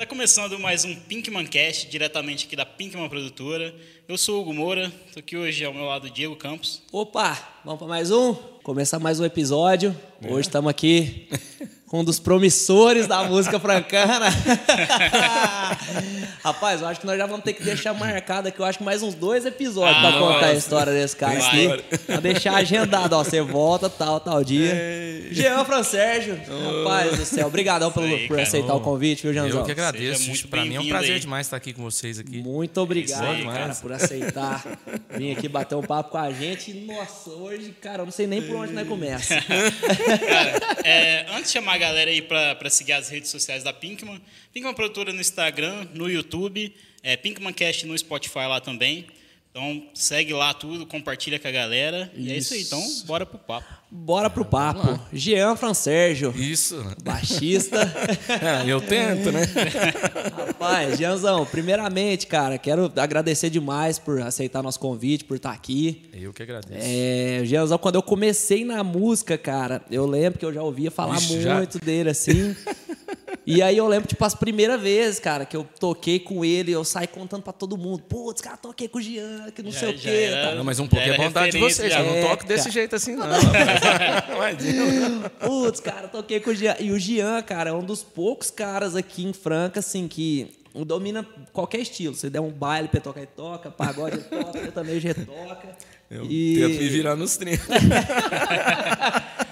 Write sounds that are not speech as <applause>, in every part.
Tá começando mais um Pinkman Cast, diretamente aqui da Pinkman Produtora. Eu sou o Hugo Moura, tô aqui hoje ao meu lado Diego Campos. Opa, vamos para mais um? Começar mais um episódio. Hoje estamos aqui <laughs> um dos promissores da música francana. <laughs> Rapaz, eu acho que nós já vamos ter que deixar marcado aqui, eu acho que mais uns dois episódios Ah, para contar a história desse cara aqui. Pra deixar agendado, ó, você volta tal, tal dia. Jean Fransérgio, rapaz do céu, obrigadão pelo, aí, por cara. aceitar o convite, viu, Janzão? Eu que agradeço. Muito pra mim é um prazer aí. demais estar aqui com vocês aqui. Muito obrigado, aí, cara, cara. por aceitar vir aqui bater um papo com a gente. Nossa, hoje, cara, eu não sei nem por onde nós começa. <laughs> Cara, é, antes de chamar galera aí pra, pra seguir as redes sociais da Pinkman, Pinkman Produtora no Instagram, no YouTube, é, Pinkman Cast no Spotify lá também. Então segue lá tudo, compartilha com a galera. E é isso aí, então bora pro papo. Bora pro papo. Jean Fransérgio, Isso. baixista. <laughs> É, eu tento, né? Rapaz, Jeanzão, primeiramente, cara, quero agradecer demais por aceitar nosso convite, por estar aqui. Eu que agradeço. É, Jeanzão, quando eu comecei na música, cara, eu lembro que eu já ouvia falar já? muito dele, assim. <laughs> E aí eu lembro, tipo, as primeiras vezes, cara, que eu toquei com ele, eu saí contando pra todo mundo. Putz, cara, toquei com o Jean, que não Já- sei o quê. era-? Não, mas um pouco é era bondade de vocês. já. Eu não É, toco desse cara. jeito assim, não. <laughs> Imagina. Putz, cara, toquei com o Jean. E o Jean, cara, é um dos poucos caras aqui em Franca, assim, que domina qualquer estilo. Se der um baile pra ele tocar, ele toca. Pagode, ele toca. Sertanejo, ele toca. Eu e... tento me virar nos 30. <laughs>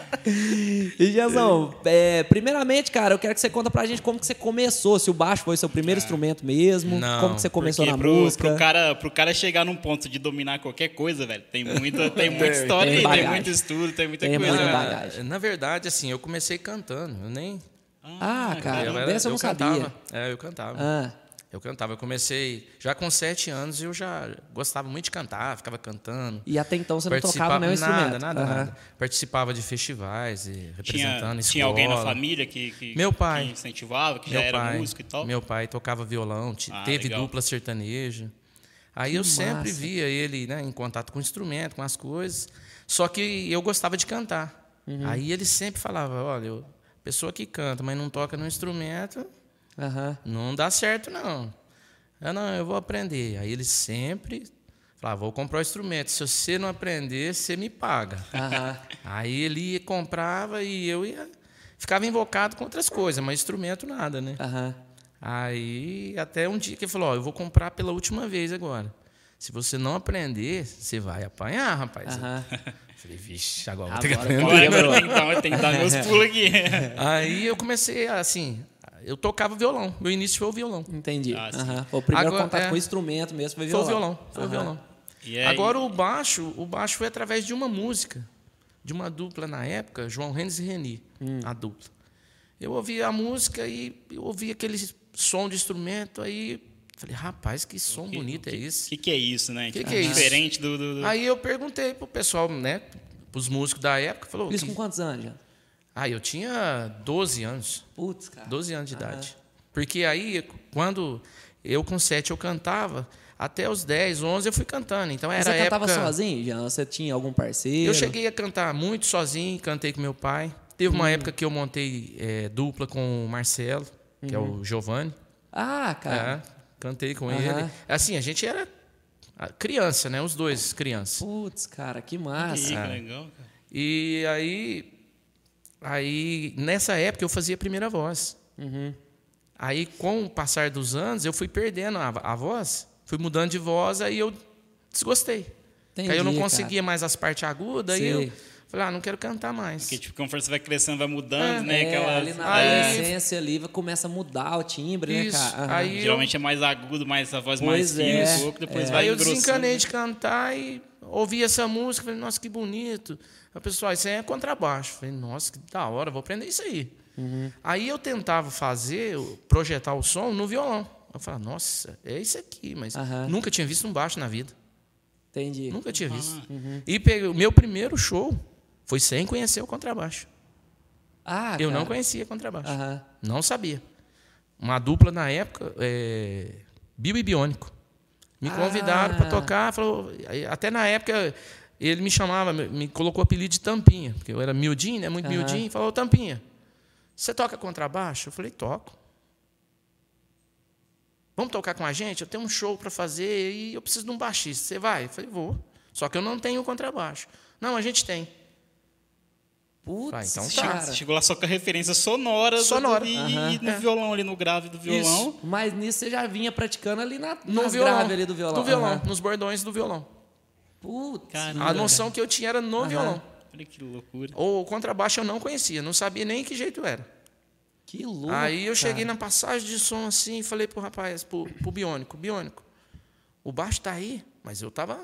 E, Jeanzão, é, primeiramente, cara, eu quero que você conta pra gente como que você começou. Se o baixo foi seu primeiro instrumento mesmo. Não, como que você começou na pro, música. Pro cara, pro cara chegar num ponto de dominar qualquer coisa, velho, tem <laughs> muita, tem muita história tem aí, tem muito estudo, tem muita Tem coisa. muita né? Na verdade, assim, eu comecei cantando. Eu nem. Ah, cara, eu era- dessa eu não sabia. cantava. É, eu cantava. Ah, Eu cantava. Eu comecei. Já com sete anos eu já gostava muito de cantar, ficava cantando. e até então você não tocava nenhum nada, instrumento. nada, Aham. nada. Participava de festivais e representando Tinha, escola. tinha alguém na família que, que, Meu pai. que incentivava, que já Meu era pai, músico e tal? Meu pai tocava violão, Ah, teve legal. dupla sertaneja. Aí eu Que sempre massa. via ele né, em contato com o instrumento, com as coisas. Só que eu gostava de cantar. Uhum. Aí ele sempre falava: olha, eu- pessoa que canta, mas não toca no instrumento, Aham. não dá certo, não. Eu não, eu vou aprender. Aí ele sempre falava: vou comprar o instrumento. Se você não aprender, você me paga. Aham. Aí ele ia, comprava e eu ia. Ficava invocado com outras coisas, mas instrumento nada, né? Aham. Aí, até um dia que ele falou: Ó, eu vou comprar pela última vez agora. Se você não aprender, você vai apanhar, rapaz. Aham. Falei, vixe, agora vou ter que Agora aprender. Agora Quebrou. eu tenho que dar meus <laughs> pulos aqui. Aí eu comecei assim, eu tocava violão. Meu início foi o violão. Entendi. Ah. Foi o primeiro Agora, contato é. com o instrumento mesmo, foi Foi violão. o violão, foi o violão. E Agora o baixo, o baixo foi através de uma música, de uma dupla na época, João Renes e Reni, Hum. a dupla. Eu ouvi a música e eu ouvi aquele som de instrumento, aí falei, rapaz, que som bonito é O esse. que, que é isso, né? Que que é isso? Diferente do. do- do- Aí eu perguntei pro pessoal, né, pros músicos da época, falou, Isso que- com quantos anos, já? Ah, eu tinha 12 anos, Putz, cara. 12 anos de idade. Porque aí, quando eu com 7 eu cantava, até os 10, 11 eu fui cantando. Então era Você cantava época... sozinho, já? Você tinha algum parceiro? Eu cheguei a cantar muito sozinho, cantei com meu pai. Teve Hum. uma época que eu montei é, dupla com o Marcelo, que é o Giovanni. Ah, cara. É, cantei com Uhum. Ele. Assim, a gente era ah, criança, né? Os dois crianças. Putz, cara, que massa. que legal, cara. E aí, aí, nessa época, eu fazia a primeira voz. Uhum. Aí, com o passar dos anos, eu fui perdendo a, a voz, fui mudando de voz, aí eu desgostei. Entendi, aí eu não cara. conseguia mais as partes agudas, aí Sei. eu falei, ah, não quero cantar mais. Porque, tipo, conforme você vai crescendo, vai mudando, né? É, Aquela, ali na Aí- adolescência ali começa a mudar o timbre, Isso, né, cara? Aí eu- Geralmente é mais agudo, mais a voz Pois mais fina é, um pouco, depois é. vai Aí eu desencanei de cantar e ouvi essa música, falei, nossa, que bonito. Aí o pessoal, isso aí é contrabaixo. Falei, nossa, que da hora, vou aprender isso aí. Uhum. Aí eu tentava fazer, projetar o som no violão. Eu falava, nossa, é isso aqui, mas Aham. nunca tinha visto um baixo na vida. Entendi. Nunca tinha visto. Uhum. E peguei, o meu primeiro show foi sem conhecer o contrabaixo. Ah, eu não cara. conhecia contrabaixo. Não sabia. Uma dupla na época, é, Bill e Biônico. Me convidaram Ah. para tocar. Falou, até na época, ele me chamava, me, colocou o apelido de Tampinha, porque eu era miudinho, né? Muito Aham. miudinho. Falou, Tampinha, você toca contrabaixo? Eu falei, toco. vamos tocar com a gente? Eu tenho um show para fazer e eu preciso de um baixista. Você vai? Eu falei, vou. Só que eu não tenho contrabaixo. Não, a gente tem. Putz, Vai, então tá. Chegou- lá só com a referência sonora, do- Sonora. e, Aham. e no É. violão ali, no grave do violão. Isso. Mas nisso você já vinha praticando ali na, No nas violão. graves ali do violão. Do violão, nos bordões do violão. Putz. Caramba. A noção que eu tinha era no violão. Olha que loucura. O contrabaixo eu não conhecia, não sabia nem que jeito era. Que louco. Aí eu cheguei cara. na passagem de som assim e falei pro rapaz, pro, pro Biônico, Biônico, o baixo tá aí, mas eu tava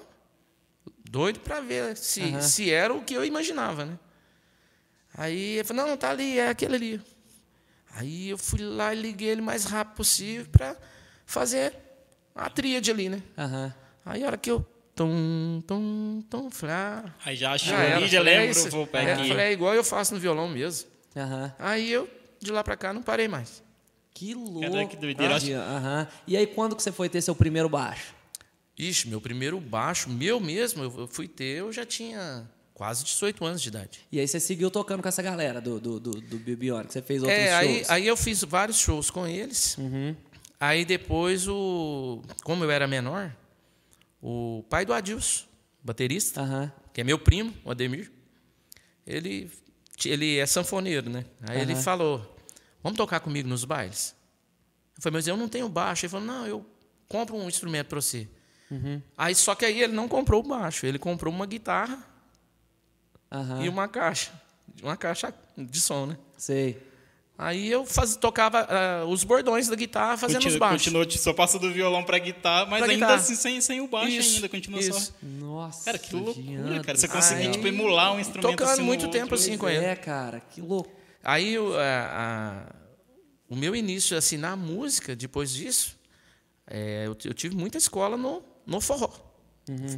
doido para ver se, se era o que eu imaginava, né? Aí ele falou, não, tá ali, é aquele ali. Aí eu fui lá e liguei ele o mais rápido possível para fazer a tríade ali, né? Aham. Aí a hora que eu. Tum, tum, tum, falei, ah, Aí já achou já ali, já é lembro, isso. vou É, pegar aqui. falei, é igual eu faço no violão mesmo. Aham. Aí eu, de lá para cá, não parei mais. Que louco. Cara, que doideira. cara. Aham. E aí, quando que você foi ter seu primeiro baixo? Ixi, meu primeiro baixo, meu mesmo, eu fui ter, eu já tinha quase 18 anos de idade. E aí você seguiu tocando com essa galera do, do, do, do Bibionic? Você fez outros É, aí, shows? aí eu fiz vários shows com eles. Uhum. Aí depois, o, como eu era menor, o pai do Adilson, baterista, Aham. que é meu primo, o Ademir, ele, ele é sanfoneiro, né? Aí ele Aham. falou, vamos tocar comigo nos bailes? Eu falei, mas eu não tenho baixo. Ele falou, não, eu compro um instrumento para você. Uhum. Aí, só que aí ele não comprou o baixo, ele comprou uma guitarra Aham. e uma caixa, uma caixa de som, né? Sei. Aí eu faz, tocava ah, os bordões da guitarra fazendo os Continua, baixos. continuou, só passa do violão pra guitarra, mas Pra ainda guitarra. assim sem, sem o baixo Isso, ainda, continua isso. só. Nossa. Cara, que loucura, cara. Você conseguiu, Aí- tipo, emular um instrumento Tocando assim muito outro. tempo assim com Pois ele. É, cara, que louco. Aí a- o meu início assim na música, depois disso, é, eu, eu tive muita escola no, no forró.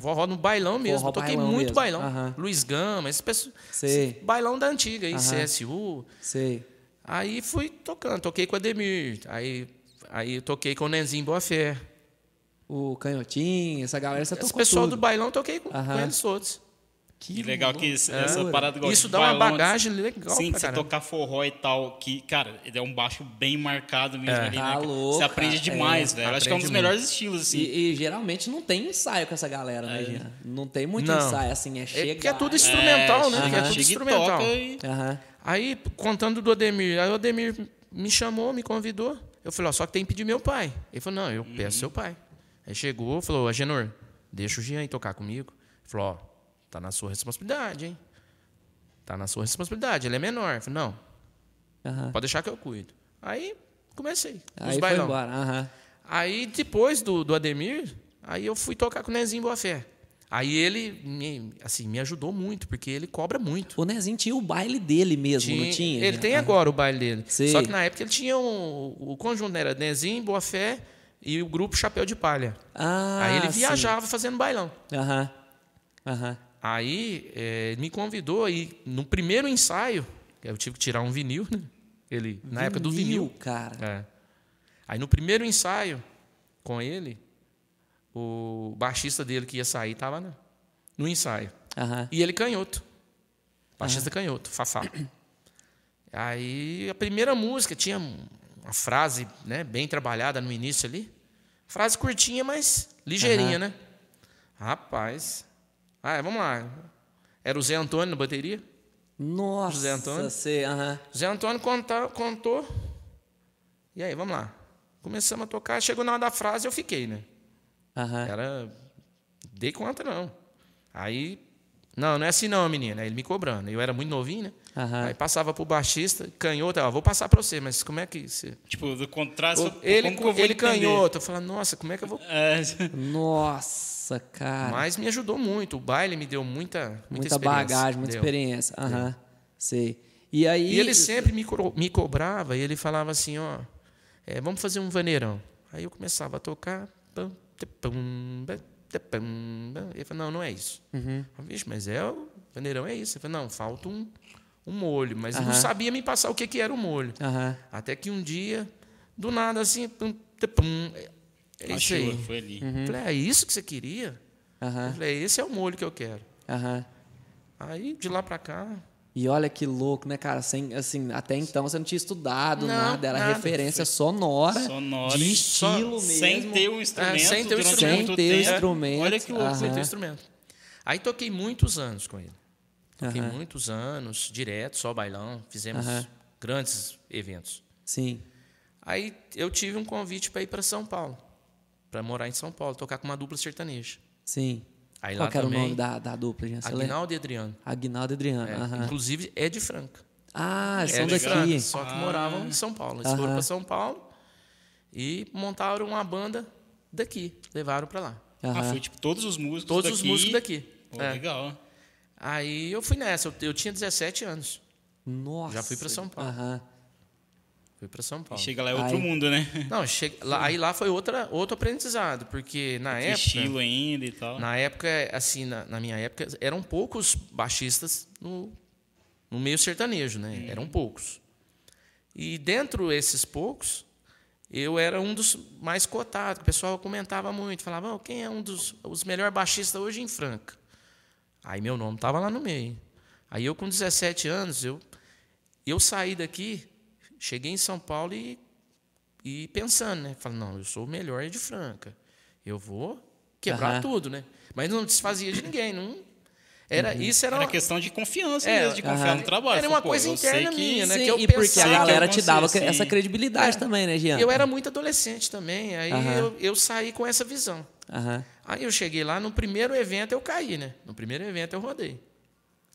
Forró no bailão mesmo. Forró toquei bailão muito mesmo. bailão. Aham. Luiz Gama, esse, pessoal- Sei. esse bailão da antiga, aí, Aham. CSU. Sei. Aí fui tocando, toquei com Ademir, aí, aí toquei com o Nenzinho Boa Fé. O Canhotinho, essa galera, você Esse pessoal tudo. do bailão toquei com, com eles todos. Que legal que esse- essa parada igual Isso dá uma bagagem legal Sim, pra você caramba. tocar forró e tal, que, cara, ele é um baixo bem marcado mesmo É. ali, Tá né? louco, você aprende cara. demais, É, velho. Acho que é um dos aprende melhores estilos, assim. E, e geralmente não tem ensaio com essa galera, né, Jean? Não tem muito Não. ensaio, assim, é É chegar. porque é tudo instrumental, né? chega- Que é tudo chega e instrumental. toca e-. Aí, contando do Ademir, aí o Ademir me chamou, me convidou. Eu falei, ó, só que tem que pedir meu pai. Ele falou, não, eu Uhum. peço seu pai. Aí chegou, falou, Agenor, deixa o Jean aí tocar comigo. Ele falou, ó, tá na sua responsabilidade, hein? Tá na sua responsabilidade, ele é menor. Falei, não, Aham. pode deixar que eu cuido. Aí, comecei, os Aí foi bailão. embora. Aham. Aí, depois do, do Ademir, aí eu fui tocar com o Nezinho Boa Fé. Aí ele me, assim, me ajudou muito, porque ele cobra muito. O Nezinho tinha o baile dele mesmo, não tinha? Ele tem agora o baile dele. Sei. Só que na época ele tinha um, o conjunto, né? era Nezinho, Boa Fé e o grupo Chapéu de Palha. Ah, Aí ele sim. viajava fazendo bailão. Aham. Aham. Aí ele me convidou e no primeiro ensaio, eu tive que tirar um vinil, né? Ele, na época do vinil. cara. É. Aí no primeiro ensaio com ele, o baixista dele que ia sair estava no, no ensaio. Aham. E ele canhoto. Baixista canhoto, Fafá. Aí a primeira música tinha uma frase né, bem trabalhada no início ali. Frase curtinha, mas ligeirinha, né? Rapaz. Ah, vamos lá. Era o Zé Antônio na bateria. Nossa, José Antônio? aham. O Zé Antônio conta, contou. E aí, vamos lá. Começamos a tocar. Chegou na hora da frase, eu fiquei, né? Aham. Era. Dei conta, não. Aí. Não, não é assim não, menina. Aí Ele me cobrando. Eu era muito novinho, né? Aham. Aí passava pro baixista, canhoto, ó, vou passar para você, mas como é que você. <laughs> Tipo, do só- Ele, como que eu vou ele entender? canhoto, eu falava, nossa, como é que eu vou. É, <laughs> Nossa, cara. Mas me ajudou muito. O baile me deu muita. Muita, muita experiência. bagagem, muita Deu. experiência. Aham. Sei. E aí. E ele sempre me, co- me cobrava e ele falava assim, ó, é, vamos fazer um vaneirão. Aí eu começava a tocar. pam, pam. Ele falou, não, não é isso. Uhum. Vixe, mas é o vaneirão é isso. Ele falou, não, falta um, um molho. Mas ele não sabia me passar o que, que era o molho. Aham. Até que um dia, do nada, assim, pum, te, pum, é é isso achou, aí. foi ali. Uhum. Eu falei, é isso que você queria? Eu Aham. falei, esse é o molho que eu quero. Aham. Aí, de lá para cá, E olha que louco, né, cara? Sem, assim, até então você não tinha estudado Não, nada, era nada. referência sonora, Sonora de estilo só- mesmo. Sem ter o instrumento. É, sem ter o durante instrumento. Sem ter instrumento. Olha que louco. Sem ter instrumento. Aí toquei muitos anos com ele. Toquei Aham. muitos anos, direto, só bailão. Fizemos Aham. grandes eventos. Sim. Aí eu tive um convite para ir para São Paulo, para morar em São Paulo, tocar com uma dupla sertaneja. Sim. Aí Qual lá que era também, o nome da, da dupla, gente? Aguinaldo e Adriano. Aguinaldo e Adriano. É, aham. Inclusive é de Franca. Ah, É são de daqui. Franca, só que Ah. moravam em São Paulo. Eles foram Aham. para São Paulo e montaram uma banda daqui, levaram para lá. Ah, Aham. foi tipo todos os músicos Todos daqui. os músicos daqui. Pô, É. Legal. Aí eu fui nessa, eu, eu tinha 17 anos. Nossa. Já fui pra São Paulo. Aham. Fui para São E Paulo. chega lá é outro Aí- mundo, né? <laughs> Não, che... lá, aí lá foi outra, outro aprendizado, porque na Outro época, estilo ainda e tal. na época, assim, na, na minha época, eram poucos baixistas no, no meio sertanejo, né? Eram poucos. E dentro desses poucos, eu era um dos mais cotados. O pessoal comentava muito, falava, "Oh, quem é um dos os melhores baixistas hoje em Franca? Aí meu nome estava lá no meio. Aí eu com 17 anos, eu eu saí daqui, cheguei em São Paulo e e pensando, né? Falei, não, eu sou o melhor de Franca. Eu vou quebrar Aham. tudo, né? Mas não desfazia de ninguém, não era isso era, Era uma- questão de confiança É, mesmo, de confiar aham. no trabalho. Era uma pô, coisa interna que- minha, né? Sim, que eu e porque a galera te dava consigo, essa sim. credibilidade também, né, Jean? eu era muito adolescente também, aí eu, eu saí com essa visão. Aí eu cheguei lá, no primeiro evento eu caí, né? No primeiro evento eu rodei.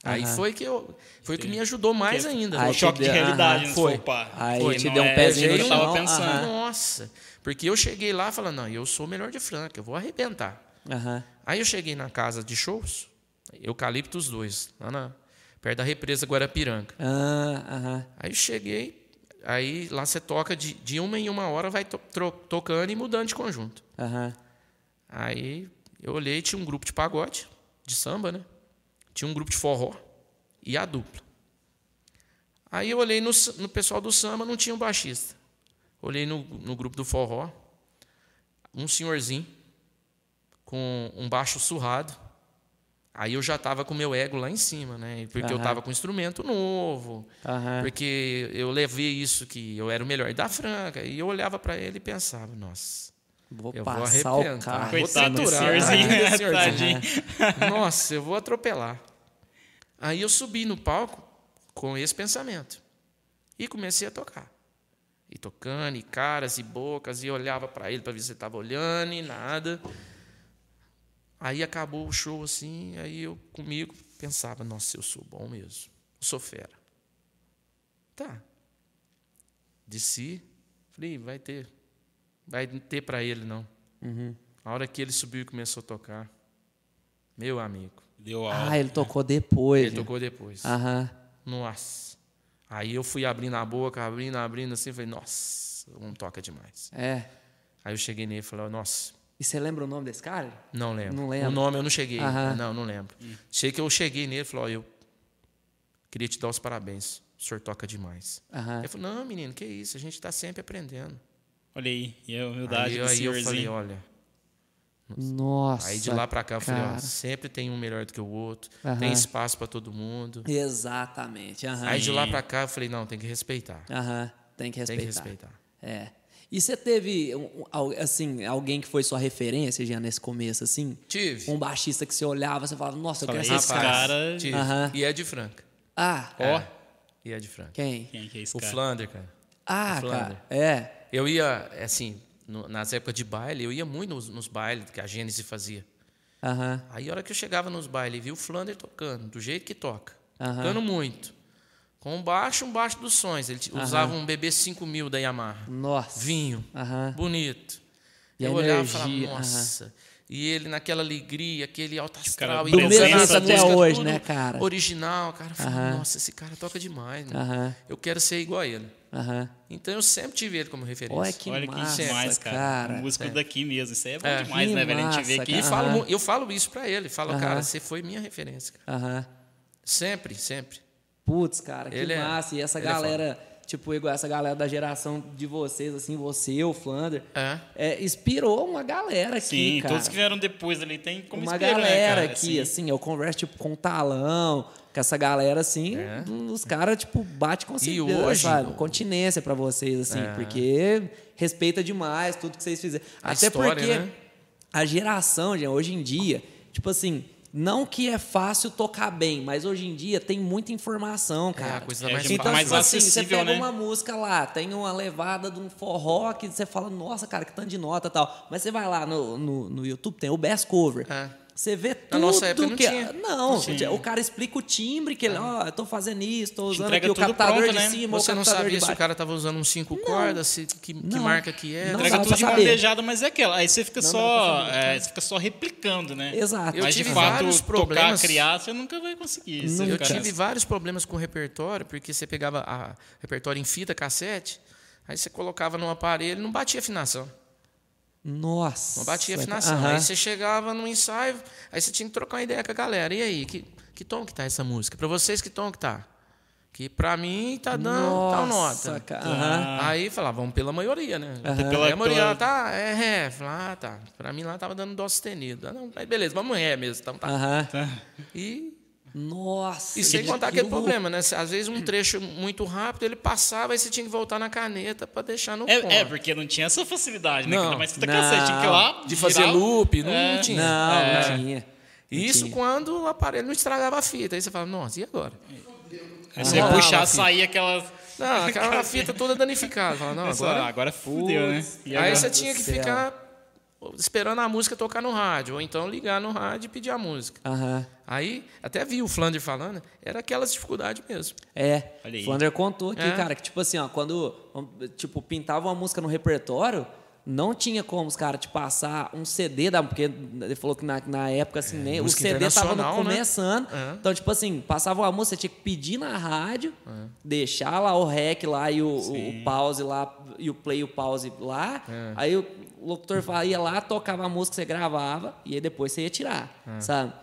Aí foi que eu foi o que me ajudou mais ainda. Aí O choque de deu- realidade, né? Foi. Opa, Aí foi, te deu um é pezinho do no chão, tava pensando. aham. Nossa, porque eu cheguei lá falando, não, eu sou o melhor de Franca, eu vou arrebentar. Aham. Aí eu cheguei na casa de shows, Eucaliptos 2, lá na, perto da represa Guarapiranga. Ah. Aí eu cheguei, aí lá você toca de, de uma em uma hora, vai to- tro- tocando e mudando de conjunto. Aí eu olhei, tinha um grupo de pagode, de samba, né? Tinha um grupo de forró e a dupla. Aí eu olhei no, no pessoal do samba, não tinha um baixista. Olhei no, no grupo do forró, um senhorzinho com um baixo surrado. Aí eu já estava com o meu ego lá em cima, né? Porque eu Aham. estava com um instrumento novo, Aham. porque eu levei isso que eu era o melhor da Franca. E eu olhava para ele e pensava, nossa, Vou Eu vou passar o arrebentar. carro. Coitado Vou senhorzinho, desse senhorzinho. tadinho. Nossa, eu vou atropelar. Aí eu subi no palco com esse pensamento e comecei a tocar. E tocando, e caras e bocas, e olhava para ele para ver se ele estava olhando e nada. Aí acabou o show assim, aí eu comigo pensava, nossa, eu sou bom mesmo. Eu sou fera. Tá. Desci, falei, vai ter. Vai ter para ele não. Uhum. A hora que ele subiu e começou a tocar, meu amigo, Deu aula. Ah, ele tocou depois. ele Jean. tocou depois. Aham. Nossa. Aí eu fui abrindo a boca, abrindo, abrindo assim, falei, nossa, um toca demais. É. Aí eu cheguei nele e falei, nossa, E você lembra o nome desse cara? não lembro. Não lembra? O nome eu não cheguei. Aham. Não, não lembro. Sei que eu cheguei nele e falei, ó, eu queria te dar os parabéns. O senhor toca demais. Aham. Ele falou, não, menino, que isso, a gente está sempre aprendendo. Olha aí, e a humildade Aí, do aí eu falei, olha, Nossa. aí de lá para cá eu falei, ó, sempre tem um melhor do que o outro, tem espaço para todo mundo. Exatamente. Aí de lá para cá eu falei, não, tem que respeitar. Aham. Tem que Tem respeitar. que respeitar. É. E você teve, assim, alguém que foi sua referência já nesse começo, assim? Tive. Um baixista que você olhava, você falava, nossa, eu quero ser esse cara. cara- tive. Aham. E é de Franca. Ah, Ó. E é de Franca. quem? Quem que é esse O cara? Flander, cara. Ah, O Flander. cara. É. Eu ia, assim, no- nas épocas de baile, eu ia muito nos, nos bailes que a Gênesis fazia. Aham. Aí, a hora que eu chegava nos bailes e vi o Flander tocando, do jeito que toca. Aham. Tocando muito. Com um baixo, um baixo dos sonhos. Ele t- usava um BB5000 da Yamaha. Nossa. Vinho. Bonito. E eu olhava e falava, nossa. E ele naquela alegria, aquele alto cara astral. do e mesmo até hoje, né, cara? Original, cara. Eu falava, nossa, esse cara toca demais, né? Eu quero ser igual a ele. Aham. Então eu sempre tive ele como referência. Olha que Olha que massa, demais, cara. cara. Um músico daqui mesmo. Isso aí é bom É. demais, Que né, velho? A gente vê aqui. E cara. falo eu falo isso pra ele. Falo, cara, você foi minha referência. cara. Sempre, sempre. Putz, cara, que Ele é- massa. e essa ele é galera tipo, igual essa galera da geração de vocês, assim, você, o Flander, É. é, inspirou uma galera aqui, Sim, cara. todos que vieram depois ali tem como uma espelho, né, galera cara? aqui, assim, eu converso, tipo, com o Talão, com essa galera, assim, os caras, tipo, bate com É. hoje, sabe? Continência pra vocês, assim, porque respeita demais tudo que vocês fizeram. A Até história, porque né? a geração, gente, hoje em dia, tipo assim, não que é fácil tocar bem, mas hoje em dia tem muita informação, cara. a coisa tá É, mais Então, mais tipo assim, você pega né? uma música lá, tem uma levada de um forró que você fala, nossa, cara, que tanto de nota e tal. Mas você vai lá no, no, no YouTube, tem o Best Cover. É. Você vê Na tudo nossa época não que... tinha. Não, tinha. o cara explica o timbre, que ele, ó, eu tô fazendo isso, tô usando aqui o captador pronto, de né? cima, Você o não sabia de se o cara tava usando um cinco cordas, se, que, que Não. marca que é. Não Entrega tudo de beijada, mas é aquela. Aí você fica Não só. é, você fica só replicando, né? Exato. Eu mas de tive fato, vários tocar, problemas. criar, você nunca vai conseguir. Você Eu tive vários problemas com o repertório, porque você pegava a repertório em fita cassete, aí você colocava no aparelho e não batia afinação. Nossa. Não batia afinação. Aí você chegava no ensaio, aí você tinha que trocar uma ideia com a galera. E aí, que, que tom que tá essa música? Pra vocês, que tom que tá? Que pra mim tá dando tal Nossa, nota. cara. Aí falava, vamos pela maioria, né? Pela- a maioria, pela- tá, é ré. Falei, ah, tá. Pra mim lá tava dando dó sustenido. Ah, não, aí beleza, vamos ré mesmo. Então, tá. E, Nossa. e sem que- contar que aquele problema, né? Às vezes um trecho muito rápido, ele passava, aí você tinha que voltar na caneta pra deixar no ponto. É, é, porque não tinha essa facilidade, né? Não? Mas fita não. cassete, tinha que ir lá. De fazer girar, loop, não, É. não tinha. Não, É. não tinha. Não Isso tinha. quando o aparelho não estragava a fita. Aí você fala, nossa, e agora? Aí você ia Rolava puxar, a fita. saía aquela. Não, aquela fita toda danificada. Fala, não, Agora, agora... fudeu, né? E Aí você tinha que ficar esperando a música tocar no rádio, ou então ligar no rádio e pedir a música. Aham. Aí, até vi o Flander falando, era aquelas dificuldades mesmo. É, o Flander contou aqui, É. cara, que tipo assim, ó, quando tipo, pintava uma música no repertório, não tinha como os caras te passar um CD, da, porque ele falou que na, na época, assim, nem, o CD tava no, internacional, né? começando. É. Então, tipo assim, passava uma música, você tinha que pedir na rádio, deixar lá o rec lá e o, o- o pause lá, e o play e o pause lá. É. Aí o locutor fa- ia lá, tocava a música, você gravava, e aí depois você ia tirar, sabe?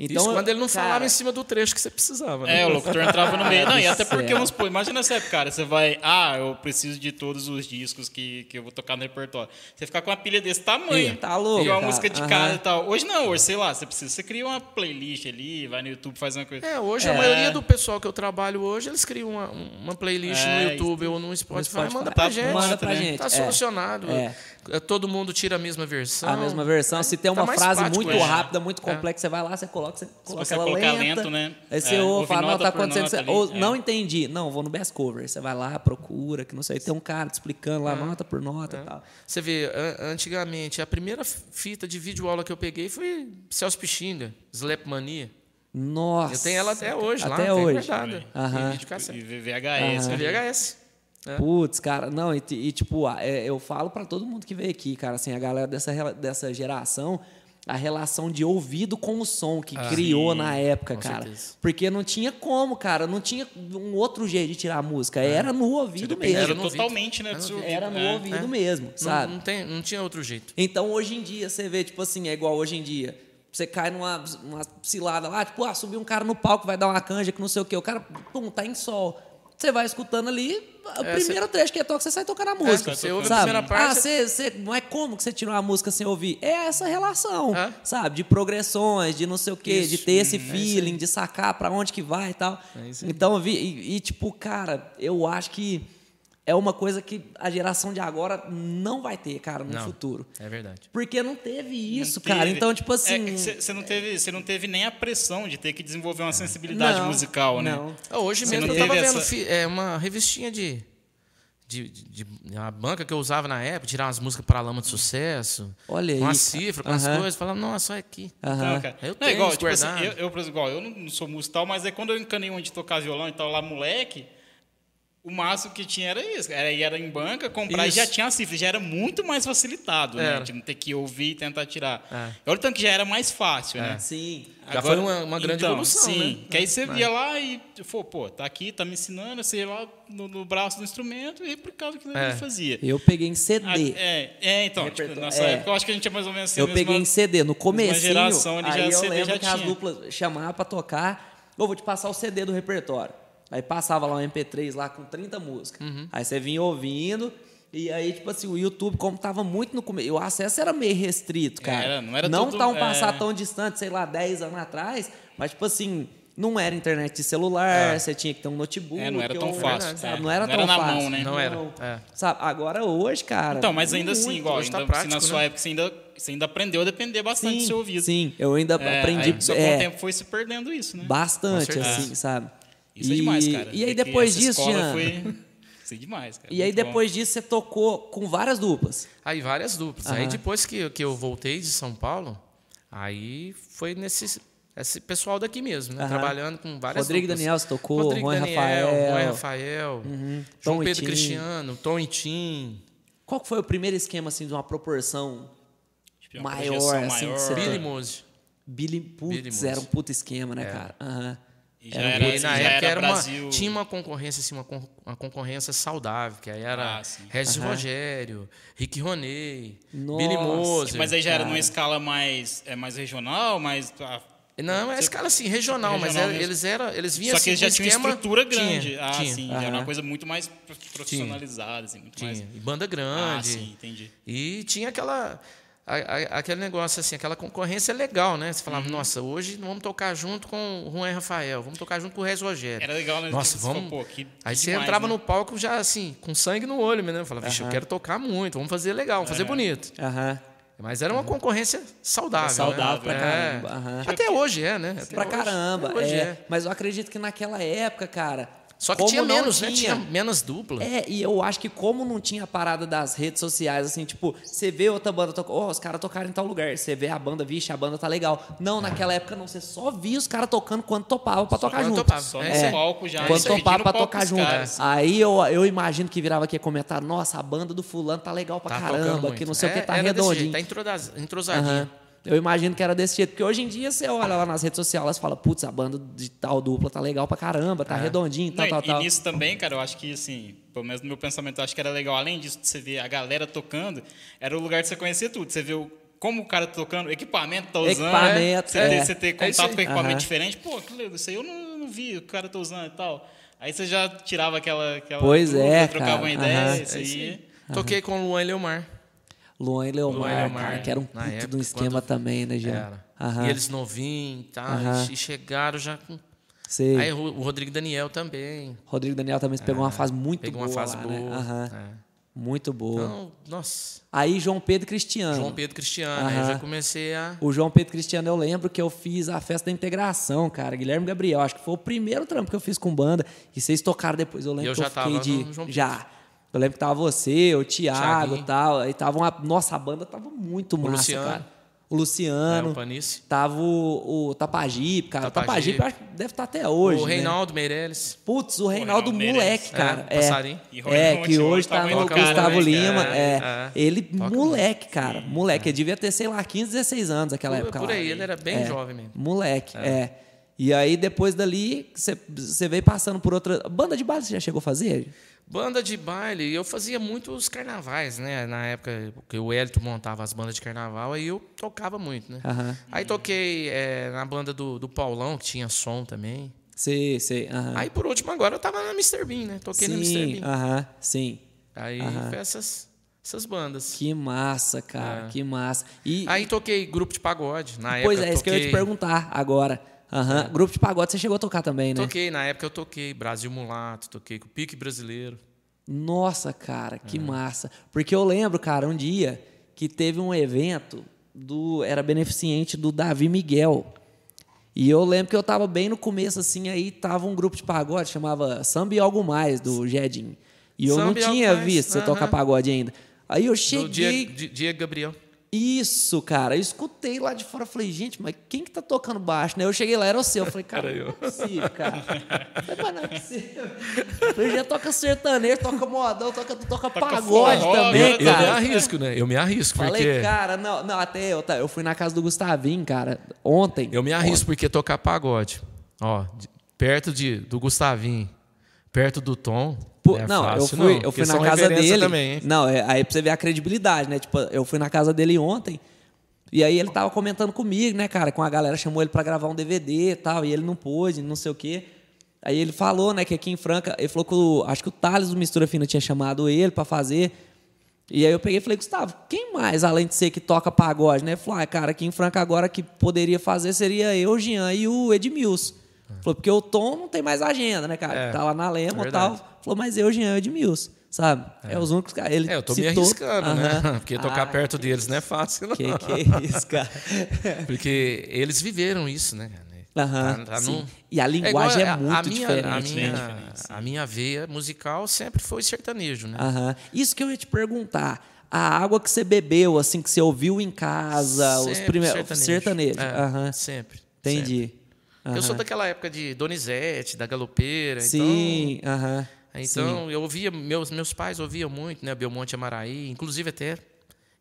Então. Isso quando ele não cara, falava em cima do trecho que você precisava. Né? É, o locutor entrava no meio. Não, e até porque, vamos supor, imagina essa época, cara, você vai, ah, eu preciso de todos os discos que, que eu vou tocar no repertório. Você ficar com uma pilha desse tamanho. Tá louco, E uma cara. música de Aham. casa e tal. Hoje não, hoje, sei lá, você precisa, você cria uma playlist ali, vai no YouTube, faz uma coisa. É, hoje É. a maioria do pessoal que eu trabalho hoje, eles criam uma, uma playlist É, no YouTube ou no Spotify, Spotify. manda Tá pra gente. Manda pra né? gente. Tá é. solucionado. É. É, Todo mundo tira a mesma versão. A mesma versão. Se tem Tá uma mais frase prático, muito é. rápida, muito É. complexa, você vai lá, você coloca, você coloca você ela lenta. lento, né? Aí você É, ouve, fala, não, nota tá acontecendo. nota ou é. não entendi. Não, vou no best cover. Você vai lá, procura, que não sei. Tem um cara te explicando lá, nota por nota e tal. Você vê, an- antigamente, a primeira fita de vídeo aula que eu peguei foi Celso Pichinga, Slapmania. Nossa. Eu tenho ela até hoje lá, Até tem hoje. guardada. Cassete. E VHS. É ali. VHS. É. Putz, cara, não, e, e, tipo, é, eu falo pra todo mundo que veio aqui, cara, assim, a galera dessa, dessa geração, a relação de ouvido com o som que criou sim, na época, com cara. certeza. Porque não tinha como, cara, não tinha um outro jeito de tirar a música, era no ouvido mesmo. Era no totalmente, né? do seu Era no ouvido. ouvido é. mesmo, Não, sabe? não, tem, não tinha outro jeito. Então, hoje em dia, você vê, tipo assim, é igual hoje em dia. Você cai numa uma cilada lá, tipo, ah, subiu um cara no palco, vai dar uma canja que não sei o quê. O cara, pum, tá em sol. Você vai escutando ali, o É, primeiro trecho que é toca, você sai tocando a música. você ouve a sabe? primeira parte, Ah, você, você, não é como que você tirou a música sem ouvir. É essa relação, É. sabe? De progressões, de não sei o quê, de Isso. ter esse Hum, é feeling, de sacar pra onde que vai e tal. É então, vi, e, e, tipo, cara, eu acho que é uma coisa que a geração de agora não vai ter, cara, no Não. futuro. É verdade. Porque não teve isso, Não cara. teve. Então, tipo assim. Você não, teve, você não teve nem a pressão de ter que desenvolver uma sensibilidade não, musical, né? Não. Hoje mesmo não eu tava vendo essa- fi- é, uma revistinha de, de, de, de- A banca que eu usava na época, tirar umas músicas para Lama de Sucesso. Olha Com aí, as cifras, com as Aham. coisas. Falava, nossa, olha aqui. Aham. Não, cara. Eu não, tenho igual, isso tipo assim, eu, eu, por exemplo, igual, eu não, sou músico tal, mas é quando eu encanei onde tocar violão e tal, lá moleque, o máximo que tinha era isso. Era ir era em banca, comprar Isso. e já tinha a cifra. Já era muito mais facilitado, né? Era. De não ter que ouvir e tentar tirar. É. Olha o tanto que já era mais fácil, né? Sim. Já foi uma- uma grande então, evolução, Sim, né? que aí você ia lá e falou, pô, tá aqui, tá me ensinando, você ia lá no, no braço do instrumento e replicava o que É. ele fazia. Eu peguei em Ah, CD. é, é, então, tipo, nessa É. época eu acho que a gente é mais ou menos assim. eu a mesma- peguei em CD. No comecinho, geração, ele já- aí eu CD lembro já que as tinha. duplas chamavam pra tocar. Eu vou te passar o CD do repertório. Aí passava lá um MP3 lá com 30 músicas. Uhum. Aí você vinha ouvindo. E aí, tipo assim, o YouTube, como tava muito no começo, o acesso era meio restrito, cara. Era, não era Não tudo, tão é. passar tão distante, sei lá, 10 anos atrás, mas, tipo assim, não era internet de celular, você tinha que ter um notebook. É, não era tão ou- fácil, sabe? é. Não era Não tão era na fácil. mão, né? Não era. É. Sabe, agora hoje, cara. Então, mas ainda assim, igual, tá ainda, se prático, na sua né? época você ainda, você ainda aprendeu a depender bastante do Sim, seu ouvido. sim, eu ainda É, aprendi aí, só com é, o tempo foi se perdendo isso, né? bastante, assim, sabe? Isso e, é demais, cara. E aí depois essa disso, Jean, foi... Isso é demais, cara. e aí Muito bom. depois disso você tocou com várias duplas. Aí várias duplas. Aí depois que, que eu voltei de São Paulo, aí foi nesse esse pessoal daqui mesmo, né? Aham. Trabalhando com várias Rodrigo duplas. Daniel você tocou, Rodrigo Juan Daniel, Rafael. Juan Rafael, Tom João e Pedro. Cristiano, Tom e Tim, Qual que foi o primeiro esquema, assim, de uma proporção Tipo, uma maior, assim, maior. Billy. Mose. Billy Billy Putz, Moose. era um puta esquema, né, cara? Aham. E já Era um era, já na época era era uma, Brasil... tinha uma concorrência, assim, uma, con- uma concorrência saudável, que aí era Ah. Regis Aham. Rogério, Rick Roney, Nossa, Billy Mose. Mas aí já era Cara. numa escala mais, é, mais regional, mais... ah, Não, é escala assim, regional, mas Regional era- mesmo. eles eram, eles vinham Só que assim, eles já com tinham esquema- estrutura Tinha, grande. ah, tinha, sim. Já era uma coisa muito mais prof- profissionalizada, assim, muito mais... tinha. E banda Ah, grande. sim, entendi. E tinha aquela a- a- aquele negócio assim, aquela concorrência legal, né? Você Uhum. falava, nossa, hoje vamos tocar junto com o Juan Rafael, vamos tocar junto com o Rez Rogério. Era legal, né? Nossa, vamos. pô, que- Aí que você demais, entrava né? no palco já assim, com sangue no olho, né? Eu falava, vixe, eu quero tocar muito, vamos fazer legal, vamos É. fazer bonito. Aham. Mas era uma concorrência saudável. É saudável né? pra É. caramba, aham. Até hoje é, né? Até Pra hoje- caramba. até hoje é. é. Mas eu acredito que naquela época, cara. Só que como tinha menos, né? Tinha menos dupla. É, e eu acho que como não tinha a parada das redes sociais, assim, tipo, você vê outra banda tocando, ó, os caras tocaram em tal lugar, você vê a banda, vixe, a banda tá legal. Não, naquela época não, você só via os caras tocando quando topava pra tocar quando junto. topava. Só É palco já. Quando topava pra tocar junto. caras. Aí eu, eu imagino que virava aqui comentário, nossa, a banda do fulano tá legal pra Tá caramba, que não sei o É, que, tá desse jeito, redondinho. Tá entrosa- entrosadinho. Aham. Eu imagino que era desse jeito, porque hoje em dia você olha lá nas redes sociais e fala, putz, a banda de tal dupla tá legal pra caramba, tá redondinho, tal, Não, tal, e, tal. e nisso também, cara, eu acho que, assim, pelo menos no meu pensamento, eu acho que era legal, além disso, de você ver a galera tocando, era o lugar de você conhecer tudo. Você vê o, como o cara tá tocando, o equipamento tá usando. Equipamento, você, é. ter, você ter É contato aí. com equipamento Aham. diferente. Pô, que legal, isso aí eu não, não vi, o cara tá usando e tal. Aí você já tirava aquela. aquela Pois dúvida, é, trocava cara. uma ideia, Aham. isso É isso aí. Toquei com o Luan e Leomar. Luan e Leomar, Leomar, cara, que era um na puto de um esquema também, né. Aham. E eles novinhos e tal. Aham. E chegaram já com. Sei. Aí o Rodrigo Daniel também. Rodrigo Daniel também pegou uma fase muito Pegou boa uma fase lá, boa. né? É. Muito boa. Então, nossa. Aí João Pedro Cristiano. João Pedro Cristiano. Aí eu já comecei a. O João Pedro Cristiano, eu lembro que eu fiz a festa da integração, cara. Guilherme Gabriel, acho que foi o primeiro trampo que eu fiz com banda. E vocês tocaram depois. Eu lembro eu que já eu fiquei de. Já. Eu lembro que tava você, o Thiago e tal. Aí tava uma. Nossa, a banda tava muito massa, Luciano. cara. O Luciano. É, o Panice. Tava o, o Tapajipe, cara. O Tapajipe. Tapajipe acho que deve estar até hoje. o né? Reinaldo Meirelles. Putz, o Reinaldo Reinaldo moleque, Meirelles. cara. É, passarinho. E É, que hoje tá tá no Gustavo Lima. É, É. Ele, Toca moleque, cara. Moleque. Ele devia ter, sei lá, 15, 16 anos naquela Por- época por lá. aí, ele era bem É, jovem mesmo. Moleque, é. E aí, depois dali, você- veio passando por outra... Banda de baile você já chegou a fazer? Banda de baile, eu fazia muitos carnavais, né? Na época que o Hélito montava as bandas de carnaval, aí eu tocava muito, né? Aham. Aí toquei é, na banda do, do Paulão, que tinha som também. Sei, sei. Aham. Aí, por último, agora eu tava na Mr. Bean, né? Toquei na Mr. Sim, Bean. aham, sim. Aí foi essas, essas bandas. Que massa, cara. É. Que massa. E, Aí toquei grupo de pagode. Na pois época é, isso que eu ia te perguntar agora. Aham. Grupo de pagode você chegou a tocar também, né? Toquei, na época eu toquei Brasil Mulato, toquei com o Pique Brasileiro. Nossa, cara, que É. massa. Porque eu lembro, cara, um dia que teve um evento do era beneficente do Davi Miguel. E eu lembro que eu tava bem no começo assim, aí tava um grupo de pagode chamava Samba e Algo Mais do Jedin. E eu Samba não tinha Mais, visto você tocar pagode ainda. Aí eu cheguei, Diego, Di- Diego Gabriel. Isso, cara. Eu escutei lá de fora. Falei, gente, mas quem que tá tocando baixo, né? Eu cheguei lá, era o seu. Eu falei, cara, não é possível, cara. Falei, não é possível. Falei, já toca sertanejo, toca modão, toca, toca pagode forró, também, eu- Eu me cara. arrisco, né? Eu me arrisco, Falei, porque. cara, não, não, até eu, tá, eu fui na casa do Gustavinho, cara, ontem. Eu me arrisco porque tocar pagode. Ó, de- perto de, do Gustavinho, perto do Tom. Pô, é não, fácil, eu fui, não, eu fui porque na casa dele. Também? Não, é, aí pra você ver a credibilidade, né? Tipo, eu fui na casa dele ontem. E aí ele tava comentando comigo, né, cara? Com a galera chamou ele pra gravar um DVD e tal, e ele não pôde, não sei o quê. Aí ele falou, né, que aqui em Franca, ele falou que o, acho que o Thales do Mistura Fina tinha chamado ele para fazer. E aí eu peguei e falei, Gustavo, quem mais, além de ser que toca pagode, né? Ele falou, ah, cara, aqui em Franca agora que poderia fazer seria eu, Jean e o Edmilson. Falou, porque o Tom não tem mais agenda, né, cara? É, tá lá na Lema e verdade. tal. Falou, mas eu, Jean Edmilson, sabe? É, os únicos caras. Ele É, eu tô citou, me arriscando, né? Aham. <laughs> Porque tocar Ah, perto deles não é fácil, não. Que que é isso, cara? <laughs> Porque eles viveram isso, né? cara? Aham, Tá- tá E a linguagem é, igual a- muito a minha, diferente. A né? minha, a minha veia musical sempre foi sertanejo, né? Aham. Isso que eu ia te perguntar. A água que você bebeu, assim, que você ouviu em casa, os Sempre primeiros. Sertanejo. É, Aham. Sempre. Entendi. sempre. Eu sou daquela época de Donizete, da Galopeira. Sim, aham. Então, então eu ouvia, meus, meus pais ouviam muito, né? Belmonte Amaraí, inclusive até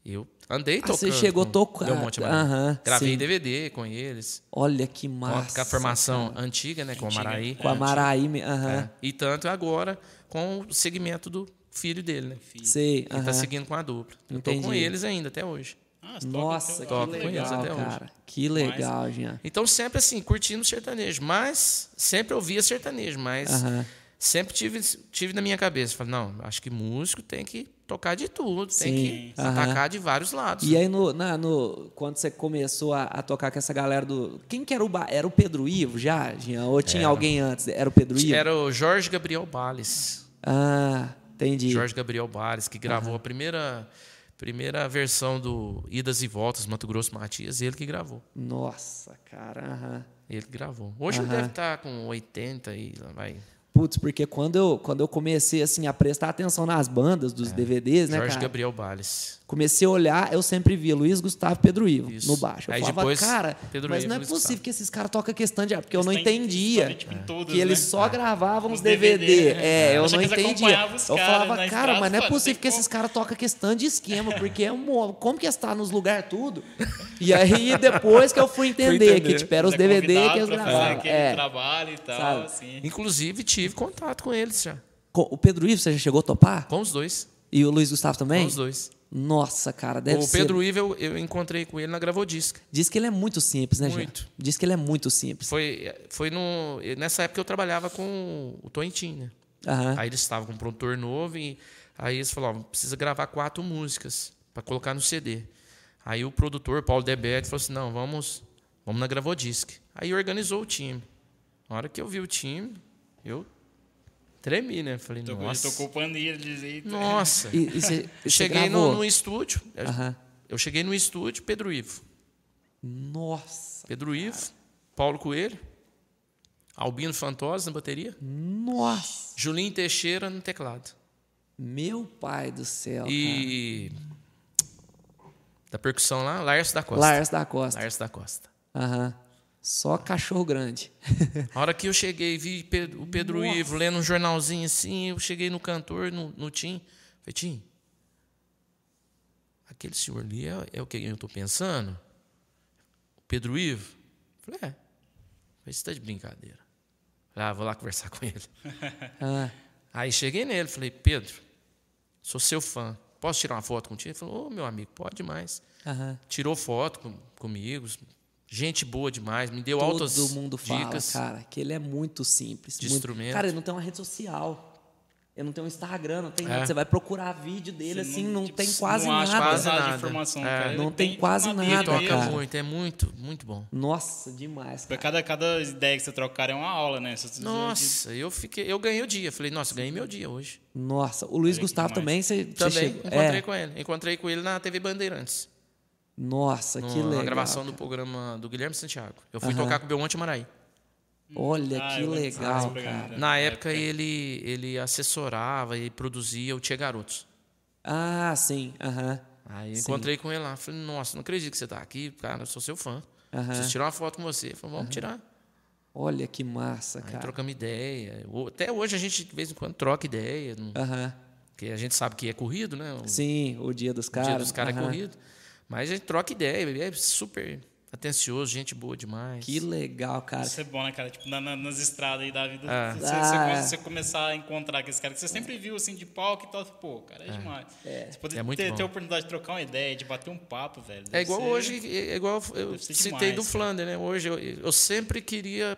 eu andei Ah, tocando. você chegou tocar. Belmonte Amaraí. Aham, Gravei sim. DVD com eles. Olha que Com a- massa. com a formação antiga, né? Com o. Amaraí. Com a Maraí. me- Aham. É. E tanto agora com o segmento do filho dele, né? Sei. Ele tá seguindo com a dupla. Eu tô com Entendi. eles ainda até hoje. Ah, toca Nossa, então, que Toco com eles legal, até hoje. cara. Que legal, Jean. Então sempre assim, curtindo sertanejo, mas sempre ouvia sertanejo, mas Aham. Sempre tive, tive na minha cabeça, falei, não, acho que músico tem que tocar de tudo, tem Sim, que aham. atacar de vários lados. E aí, no, na- no- quando você começou a, a tocar com essa galera do. Quem que era o. ba- Era o Pedro Ivo já, Jean? Ou tinha alguém antes? Era o Pedro Ivo? Era o Jorge Gabriel Bales. Ah, entendi. Jorge Gabriel Bales, que gravou a primeira, primeira versão do Idas e Voltas, Mato Grosso Matias, ele que gravou. Nossa, cara. aham. Ele que gravou. Hoje ele deve estar com 80 e vai. Putz, porque quando eu, quando eu comecei assim, a prestar atenção nas bandas dos DVDs, né, É. Jorge cara? Gabriel Bales. Comecei a olhar, eu sempre via Luiz Gustavo e Pedro Ivo Isso. no baixo. Eu Aí falava, depois, cara, Pedro mas Ivo não é Luiz possível Gustavo. que esses caras tocam questão de. Porque eu não entendia. tipo, que eles né? só gravavam os DVD. DVD, É, eu não entendia. Eu falava, cara, estrada, mas não é possível que esses caras tocam questão de esquema, porque é um. Como que está nos lugares tudo? E aí depois que eu fui entender, entender. que tipo, eram os Você é DVD que eles gravavam. É. trabalho e tal, Sabe? assim. Inclusive, tive contato com eles já. Com- O Pedro Ivo, você já chegou a topar? Com os dois. E o Luiz Gustavo também? Com os dois. Nossa, cara, deve o ser. Pedro Ivo, eu, eu encontrei com ele na Gravodisc. Diz que ele é muito simples, né, Jean? Muito. Diz que ele é muito simples. Foi, foi no, nessa época eu trabalhava com o Tointin, né? Aham. Aí eles estavam com um produtor novo e aí eles falaram, precisa gravar quatro músicas para colocar no CD. Aí o produtor, Paulo Debete, falou assim, não, vamos, vamos na Gravodisc. Aí organizou o time. Na hora que eu vi o time, eu tremi, né? Falei, Tocou, nossa, tocou pandeiro, diz aí. nossa. E, e você <laughs> cheguei no, no estúdio, Aham. eu cheguei no estúdio, Pedro Ivo. Nossa, Pedro Ivo, Paulo Coelho, Albino Fantosa na bateria, nossa. Julinho Teixeira no teclado. Meu pai do céu, E da percussão lá, Lárcio da cara. Costa. Lars da Costa. Lárcio da Costa. Aham. Só cachorro grande. A hora que eu cheguei, vi Pedro- o Pedro Nossa. Ivo lendo um jornalzinho assim, eu cheguei no cantor, no, no Tim. Falei, Tim, aquele senhor ali é, é o que eu estou pensando? O Pedro Ivo? Falei, é. Falei, você está de brincadeira. Falei, ah, vou lá conversar com ele. <laughs> Ah, Aí cheguei nele, falei, Pedro, sou seu fã. Posso tirar uma foto contigo? Ele falou, ô meu amigo, pode aham. Tirou foto com- comigo, gente boa demais, me deu Todo altas mundo fala, dicas. cara, que ele é muito simples. De muito- instrumento. Cara, ele não tem uma rede social. Ele não tem um Instagram, não tem É. nada. Você vai procurar vídeo dele, assim, não, tipo, tem quase não nada. quase nada. informação, É. cara. Não Ele tem quase nada, mesmo. cara. muito, é muito, muito bom. Nossa, demais, Pra cara. Cada, cada ideia que você trocar é uma aula, né? Você- Nossa, eu fiquei, eu ganhei o dia. Falei, nossa, ganhei meu dia hoje. Nossa, o Luiz Gustavo também, demais. você, você Também chegou- encontrei é. com ele. Encontrei com ele na TV Bandeirantes. Nossa, que no- legal. Na gravação do programa do Guilherme Santiago. Eu fui tocar com o Belmonte Maraí. Olha Ah, que legal, programa. cara. Na época ele, ele assessorava e produzia o Tia Garotos. Ah, sim, aham. Aí eu Sim. encontrei com ele lá. Falei, nossa, não acredito que você tá aqui, cara, eu sou seu fã. Aham. Preciso tirar uma foto com você. Ele falou, vamos tirar. Olha que massa, Aí cara. trocamos ideia. O- Até hoje a gente, de vez em quando, troca ideia. Aham. Porque a gente sabe que é corrido, né? O Sim, o dia dos o caras. dia dos caras é corrido. Mas a gente troca ideia. Ele é super atencioso, gente boa demais. Que legal, cara. Isso é bom, né, cara? Tipo, na- na- nas estradas aí da vida, É. você, Ah, você- você começar a encontrar aqueles caras que você sempre viu, assim, de palco e tal. Pô, cara, é, demais. Você poder É muito ter, ter a oportunidade de trocar uma ideia, de bater um papo, velho. É igual ser- hoje, é igual eu citei demais, do. Flander, né? Hoje eu, eu sempre queria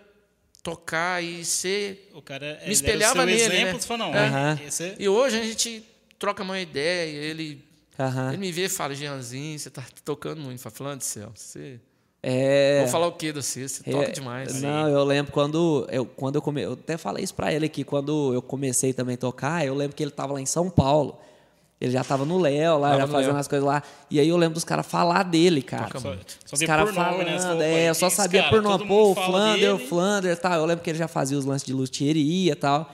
tocar e ser. O cara era Me espelhava o seu nele, exemplo, né? você falou, não, esse é- E hoje a gente troca uma ideia, ele, Aham. ele me vê e fala, Jeanzinho, você tá tocando muito. Fala, falando do céu, você. É. Vou falar o que de você? Você toca É, demais. Não, eu lembro quando eu, quando eu come, eu até falei isso pra ele aqui, quando eu comecei também a tocar, eu lembro que ele tava lá em São Paulo. Ele já tava no Léo lá, Tava já fazendo Léo. as coisas lá. E aí eu lembro dos caras falar dele, cara. Toca só, muito. só Os caras né? Falando, falou, é, pô, só sabia cara, por nome. Pô, fala Flander, dele. Flander e tal. Eu lembro que ele já fazia os lances de luthieria e tal.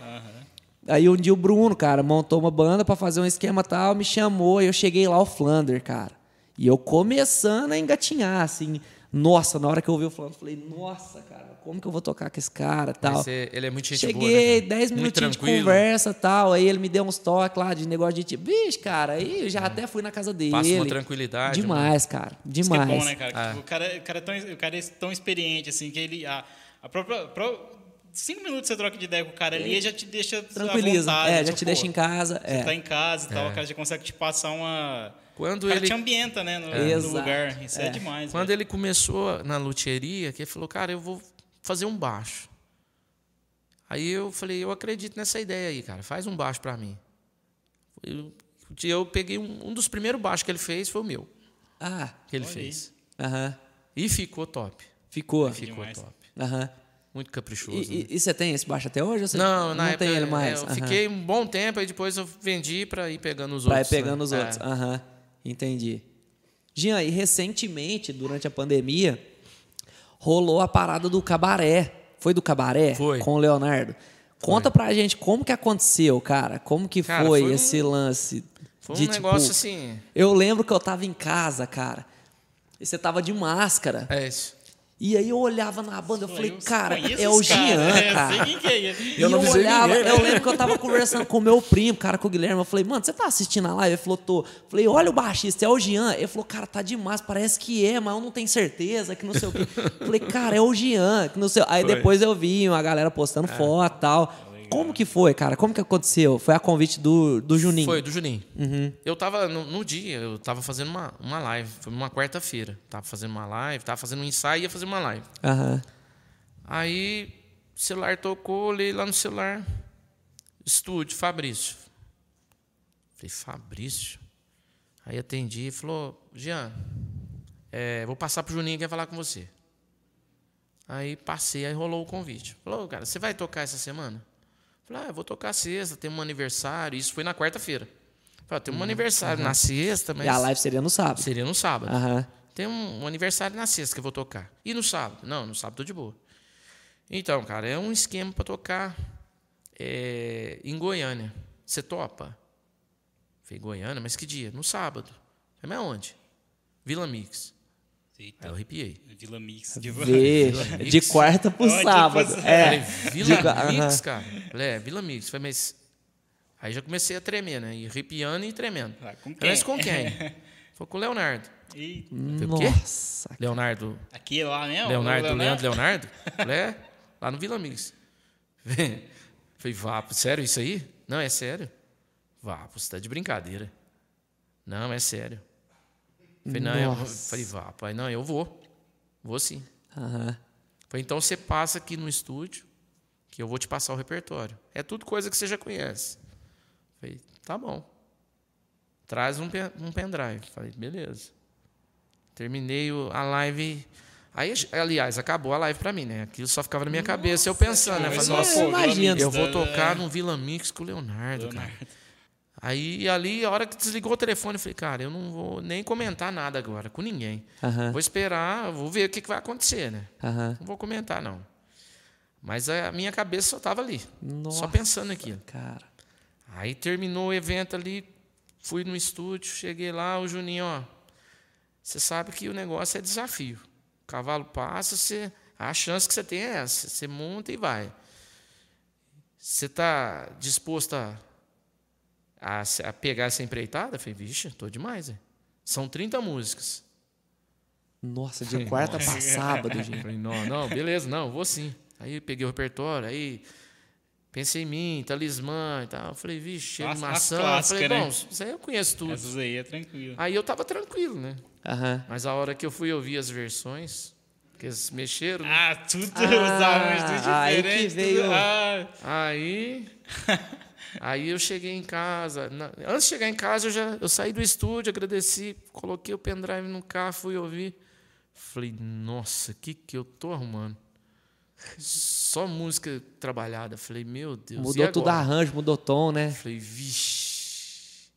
Aí um dia o Bruno, cara, montou uma banda pra fazer um esquema tal, me chamou e eu cheguei lá, o Flander, cara. E eu começando a engatinhar, assim. Nossa, na hora que eu ouvi o Flander, eu falei, nossa, cara, como que eu vou tocar com esse cara tal. É- ele é muito gente né, Cheguei, cara? 10 Muito minutinhos de conversa tal. Aí ele me deu uns toques lá de negócio de tipo, bicho, cara, aí eu já até fui na casa dele. Passa uma tranquilidade, Demais, cara. Isso que é Demais. bom, né, cara? Ah. Tipo, o, cara, o, cara é tão, o cara é tão experiente, assim, que ele. A, a própria. pro- cinco minutos você troca de ideia com o cara ali, ele já te deixa. Tranquiliza. vontade, é, já tipo, te deixa em casa. Você É. tá em casa e tal, o cara já consegue te passar uma. Quando o cara ele- te ambienta, né? No, no Exato. lugar. Isso é, É. demais. Quando velho. ele começou na luthieria, que ele falou, cara, eu vou fazer um baixo. Aí eu falei, eu acredito nessa ideia aí, cara, faz um baixo pra mim. Eu, eu peguei um, um dos primeiros baixos que ele fez, foi o meu, Ah, que ele fez. aham. E ficou top. Ficou. Ficou Demais. top. Aham. Muito caprichoso. E, né? e- você tem esse baixo até hoje? Não, não tem ele mais. eu Aham. fiquei um bom tempo, aí depois eu vendi pra ir pegando os Pra ir outros. né? pegando os É. outros. Aham. Entendi. Jean, e recentemente, durante a pandemia, rolou a parada do cabaré. Foi do cabaré? Foi. Com o Leonardo. Conta pra gente como que aconteceu, cara. Como que Cara, foi, foi um- esse lance? Foi um de, tipo, negócio assim. Eu lembro que eu tava em casa, cara. E você tava de máscara. É isso. E aí eu olhava na banda, eu falei, Eu cara, é o esse cara, Jean, é, é. E eu, não avisei olhava, ninguém, né? eu lembro que eu tava conversando com o meu primo, cara, com o Guilherme. Eu falei, mano, você tá assistindo a live? Ele falou, tô. Falei, olha o baixista, é o Jean. Ele falou, cara, tá demais, parece que é, mas eu não tenho certeza, que não sei o quê. Falei, cara, é o Jean, que não sei. Aí Foi. depois eu vi uma galera postando foto e tal. Como que foi, cara? Como que aconteceu? Foi a convite do, do Juninho? Foi, do Juninho. Eu tava, no, no dia, eu tava fazendo uma, uma live. Foi uma quarta-feira. Tava fazendo uma live, tava fazendo um ensaio e ia fazer uma live. Aham. Aí, celular tocou, olhei lá no celular. Estúdio, Fabrício. Falei, Fabrício? Aí atendi e falou, Jean, é, vou passar pro Juninho que quer falar com você. Aí passei, aí rolou o convite. Falou, cara, você vai tocar essa semana? Falei, ah, eu vou tocar sexta, tem um aniversário. Isso foi na quarta-feira. Falei, ah, tem um aniversário na sexta, mas E a live seria no sábado. seria no sábado. Aham. Tem um, um aniversário na sexta que eu vou tocar. E no sábado? Não, no sábado tô de boa. Então, cara, é um esquema para tocar é, em Goiânia. Você topa? Falei, Goiânia, mas que dia? No sábado. Falei, mas onde? Vila Mix. Aí Eita, eu arrepiei. Vila Mix. De... Vê, Mix. de quarta pro sábado. tipo, É. Falei, Vila De Mix, cara. Falei, é, Vila Mix. Falei, mas. Aí já comecei a tremer, né? E arrepiando e tremendo. Ah, com Falei, Mas quem? com quem? <laughs> Foi com o Leonardo. E Falei, o quê? Nossa. Leonardo aqui lá, né? o Leonardo, Leandro Leonardo? Falei, é, lá no Vila Mix. <laughs> Falei, Vapo, sério isso aí? Não, é sério. Vapo, você tá de brincadeira. Não, é sério. Falei, não, eu, Nossa. falei, Vapo, aí, não, eu vou. Vou sim. Aham. Falei, então você passa aqui no estúdio, que eu vou te passar o repertório. É tudo coisa que você já conhece. Falei, tá bom. Traz um, pen- um pendrive. Falei, beleza. Terminei o- a live. Aí, aliás, acabou a live pra mim, né? Aquilo só ficava na minha cabeça. Eu pensando, né? Falei, nossa, eu vou né? tocar no Vila Mix com o Leonardo, cara. Aí, ali, a hora que desligou o telefone, eu falei, cara, eu não vou nem comentar nada agora com ninguém. Aham. Vou esperar, vou ver o que, que vai acontecer, né? Aham. Não vou comentar, não. Mas a minha cabeça só estava ali, Nossa, só pensando naquilo. Cara. Aí terminou o evento ali, fui no estúdio, cheguei lá, o Juninho, ó. Você sabe que o negócio é desafio. O cavalo passa, você, a chance que você tem é essa. Você monta e vai. Você está disposto a, a, a pegar essa empreitada? Eu falei, vixe, estou demais. hein? São 30 músicas. Nossa, de quarta pra sábado, Eu gente. falei, não, não, beleza, não, vou sim. Aí peguei o repertório, aí pensei em mim, talismã e tal. Eu falei, vixe, maçã. Eu clássicas, falei, né? bom, isso aí eu conheço tudo. Essas aí é tranquilo. Aí eu tava tranquilo, né? Aham. Mas a hora que eu fui ouvir as versões, que eles mexeram. né? Ah, tudo os arranjos tudo aí que diferente. veio- Tudo, ah, Aí, <laughs> aí eu cheguei em casa. Na- antes de chegar em casa, eu já eu saí do estúdio, agradeci, coloquei o pendrive no carro, fui ouvir. Falei, nossa, o que, que eu tô arrumando? Só música trabalhada. Falei, meu Deus. Mudou tudo agora? arranjo, mudou tom, né? Falei, vixe.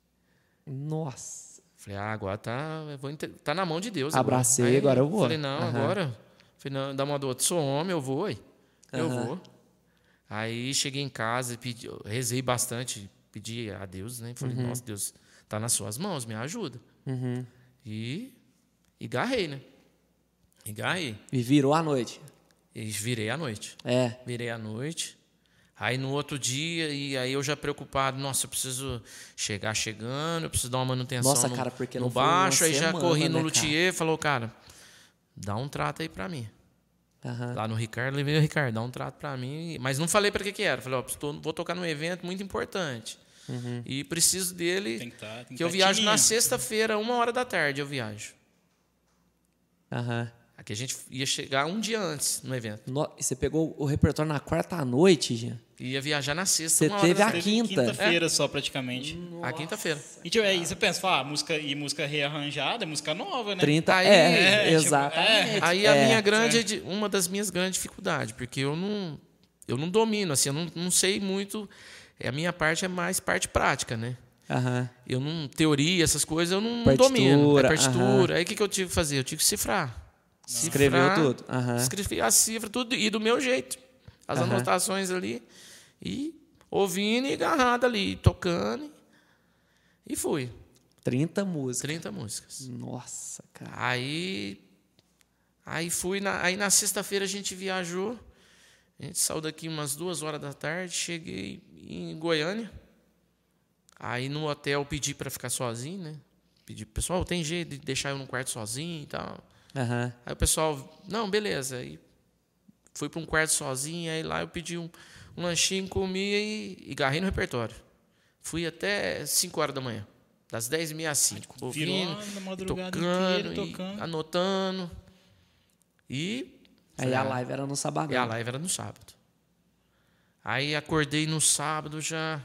Nossa. Falei, ah, agora tá, vou tá na mão de Deus. Abracei, Aí agora eu vou. Falei, não, Aham. agora. Falei, não, da moda do outro, sou homem, eu vou, ué. Eu vou. Aí cheguei em casa, pedi, rezei bastante, pedi a Deus, né? Falei, Uhum. nossa, Deus, tá nas suas mãos, me ajuda. Uhum. E, e garrei, né? E garrei. E virou a noite. E virei à noite. É. Virei à noite. Aí no outro dia, e aí eu já preocupado, nossa, eu preciso chegar chegando, eu preciso dar uma manutenção Nossa, no, cara, porque no baixo, aí já semana, corri no né, luthier, falou, cara, dá um trato aí pra mim. Aham. Lá no Ricardo, levei o Ricardo, dá um trato pra mim, mas não falei pra que que era, falei, ó, tô- vou tocar num evento muito importante. Uhum. E preciso dele, Tem que tá- tem que que eu tá viajo na sexta-feira, uma hora da tarde eu viajo. Aham. Aqui a gente ia chegar um dia antes no evento. No- E você pegou o repertório na quarta noite, Jean? Ia viajar na sexta, Você teve a teve quinta. quinta-feira só, praticamente. A quinta-feira. E tipo, aí você pensa, fala, ah, música, e música rearranjada, é música nova, né? 30. Aí- é, É, tipo, exatamente. Aí a É. minha grande, di- uma das minhas grandes dificuldades, porque eu não, eu não domino, assim, eu não, não sei muito. é, A minha parte é mais parte prática, né? Aham. Eu não teoria essas coisas eu não Partitura, domino. É partitura. Aí o que, que eu tive que fazer? Eu tive que cifrar. Escreveu tudo. Aham. Escrevi a cifra tudo e do meu jeito. As Aham. anotações ali e ouvindo e agarrado ali, tocando e fui. 30 músicas. 30 músicas. Nossa, cara. Aí, aí fui na, aí na sexta-feira a gente viajou. A gente saiu daqui umas duas horas da tarde, cheguei em Goiânia. Aí no hotel pedi para ficar sozinho, né? Pedi pro pessoal, tem jeito de deixar eu no quarto sozinho e tal. Aham. Aí o pessoal, não, beleza. Aí fui para um quarto sozinho, aí lá eu pedi um, um lanchinho, comia e, e garrei no repertório. Fui até 5 horas da manhã. Das 10h30 às 5. Virou Ouvindo, e tocando, e tocando. anotando. E, Aí a live era no sábado. e a live era no sábado. Aí acordei no sábado, já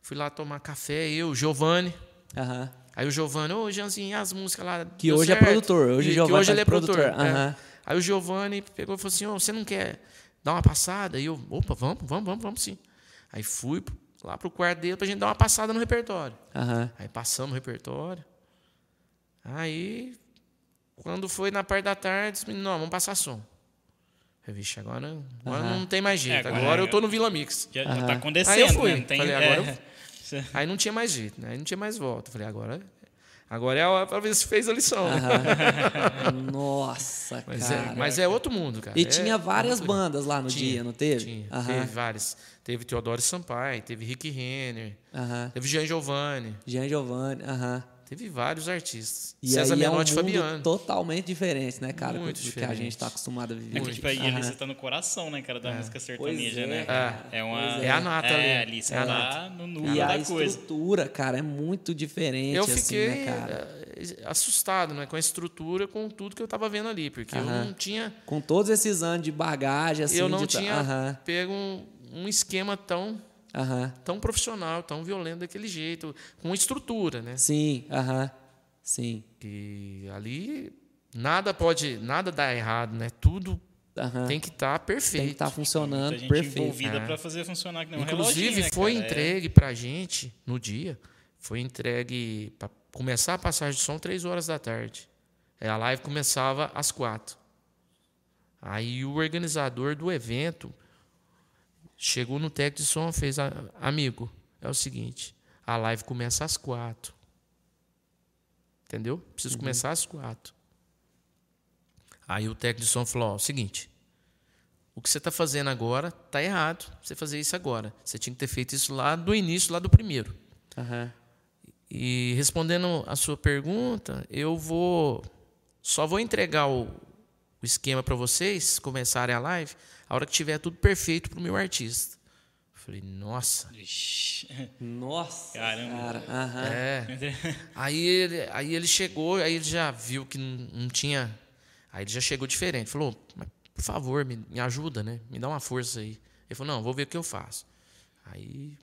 fui lá tomar café, eu, Giovanni. Aham. Aí o Giovanni, ô Janzinho, e as músicas lá. Que hoje é certo?" produtor, hoje E o que hoje tá ele é produtor, produtor. é. aham. Aí o Giovanni pegou e falou assim: ô, você não quer dar uma passada? E eu, opa, vamos, vamos, vamos, vamos sim. Aí fui lá pro quarto dele pra gente dar uma passada no repertório. Aham. Aí passamos o repertório. Aí, quando foi na parte da tarde, disse, não, vamos passar som. Eu, vixe, agora, agora Aham. não tem mais jeito. É, agora agora- eu tô no Vila Mix. Já, já tá acontecendo, Aí eu fui. né? Tem, Falei, é, <laughs> Aí não tinha mais jeito, né? Aí não tinha mais volta. Falei, agora, agora é a hora pra ver se fez a lição. né? <laughs> Nossa, Mas, cara. é, mas é outro mundo, cara. E É- tinha várias é bandas lá no Tinha, dia, não teve? Tinha. Aham. Teve vários. Teve Teodoro Sampaio, teve Rick Renner, Aham. teve Jean Giovanni. Jean Giovanni, aham. Teve vários artistas. E César aí é um Menotti e mundo Fabiano. totalmente diferente, né, cara? Muito do que a diferente. gente tá acostumado a viver. É que, tipo, aí ali Aham. você tá no coração, né, cara, da música sertaneja, Pois é, né? cara. É uma... É. É a nata ali. É, ali você É a tá nata. no núcleo E a da coisa. estrutura, cara, é muito diferente, Eu assim, fiquei né, cara? eh, assustado né, com a estrutura, com tudo que eu estava vendo ali, porque eu não tinha, Com todos esses anos de bagagem, assim, eu não de... tinha pego um, um esquema tão, aham. tão profissional, tão violento daquele jeito, com estrutura, né? Sim, aham. Sim. E ali nada pode, nada dá errado, né? Tudo Aham. tem que estar Tem perfeito. que estar funcionando Muita gente perfeito. envolvida É. pra fazer funcionar que nem um Inclusive reloginho, né, foi cara? É. entregue pra gente no dia, foi entregue para começar a passagem de som três horas da tarde. Aí a live começava às quatro. Aí o organizador do evento chegou no técnico de som, fez amigo, é o seguinte, a live começa às quatro. Entendeu? Preciso começar às quatro. Aí o técnico de som falou: ó, o seguinte, o que você está fazendo agora está errado. Você fazer isso agora. Você tinha que ter feito isso lá do início, lá do primeiro. Aham. E respondendo a sua pergunta, eu vou só vou entregar o, o esquema para vocês começarem a live a hora que tiver tudo perfeito para o meu artista. Falei, nossa. Nossa, Caramba. cara. É. Aí ele, aí ele chegou, aí ele já viu que não, não tinha Aí ele já chegou diferente. Falou, mas, por favor, me, me ajuda, né? Me dá uma força aí. Ele falou, não, vou ver o que eu faço. Aí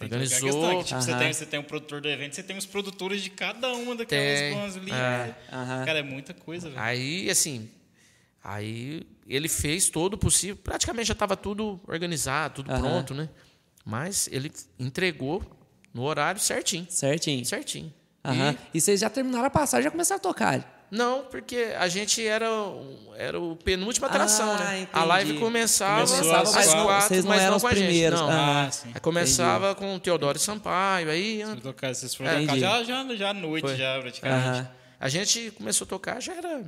organizou. questão, que, tipo, você, tem, você tem um produtor do evento, você tem os produtores de cada uma daquelas Tem, bandas ali. é. Aham. Cara, é muita coisa, velho. Aí, assim, aí ele fez todo o possível. Praticamente já estava tudo organizado, tudo Aham. pronto, né? Mas ele entregou no horário certinho. Certinho. Certinho. Aham. E... vocês já terminaram a passagem e já começaram a tocar. Não, porque a gente era, era o penúltima atração, Ah, né? entendi. A live começava, Começava às quatro, quatro, vocês não mas eram não os com a gente. Não. Ah, Ah, sim. Aí começava com o Teodoro Sampaio, aí Vocês Vocês É. foram tocar Entendi. já, já, já à noite, Foi. já, praticamente. Aham. A gente começou a tocar, já era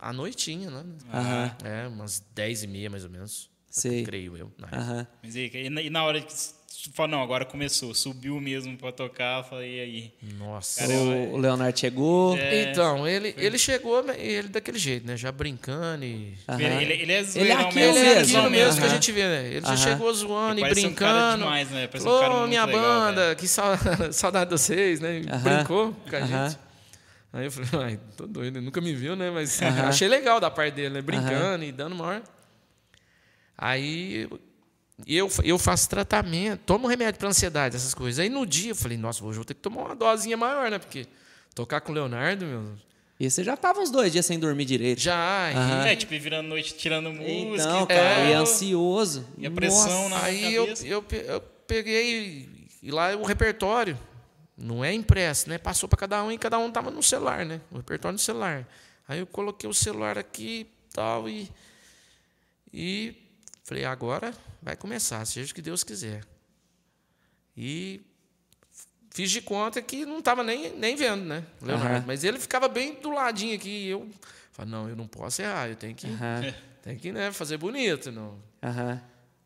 a noitinha, né? Aham. É, umas dez e meia, mais ou menos. Sei. Creio eu. na Aham. Mas e, e na- e na hora que você falou, não, agora começou, subiu mesmo pra tocar, eu falei, e aí? Nossa. Cara, O, o Leonardo chegou. É, então, ele, ele chegou, ele daquele jeito, né? Já brincando e. Ele, ele é Ele é aquilo mesmo. Ele é mesmo, aquilo mesmo que a gente vê, né? Ele já chegou zoando Ele e parece um cara brincando. demais, né? Parece um minha legal, banda, que sau- <laughs> saudade de vocês, né? Brincou com a gente. Aí eu falei, <laughs> ai, tô doido, ele nunca me viu, né? Mas achei legal da parte dele, né? Brincando e dando maior. Aí eu, eu faço tratamento, tomo remédio para ansiedade, essas coisas. Aí no dia eu falei, nossa, hoje eu vou ter que tomar uma dosinha maior, né? Porque tocar com o Leonardo, meu. E você já tava uns dois dias sem dormir direito. Já, Aham. É, tipo, virando noite, tirando música Então, e cara, tal. e ansioso. E a pressão Nossa. na Aí eu, cabeça. eu, eu peguei e lá o repertório não é impresso, né? Passou para cada um e cada um tava no celular, né? O repertório no celular. Aí eu coloquei o celular aqui tal e e falei agora vai começar, seja o que Deus quiser. E fiz de conta que não estava nem, nem vendo, né? Leonardo. Aham. Mas ele ficava bem do ladinho aqui. E eu falei, não, eu não posso errar, eu tenho que, Aham. <laughs> tenho que né, fazer bonito. Não. Aham.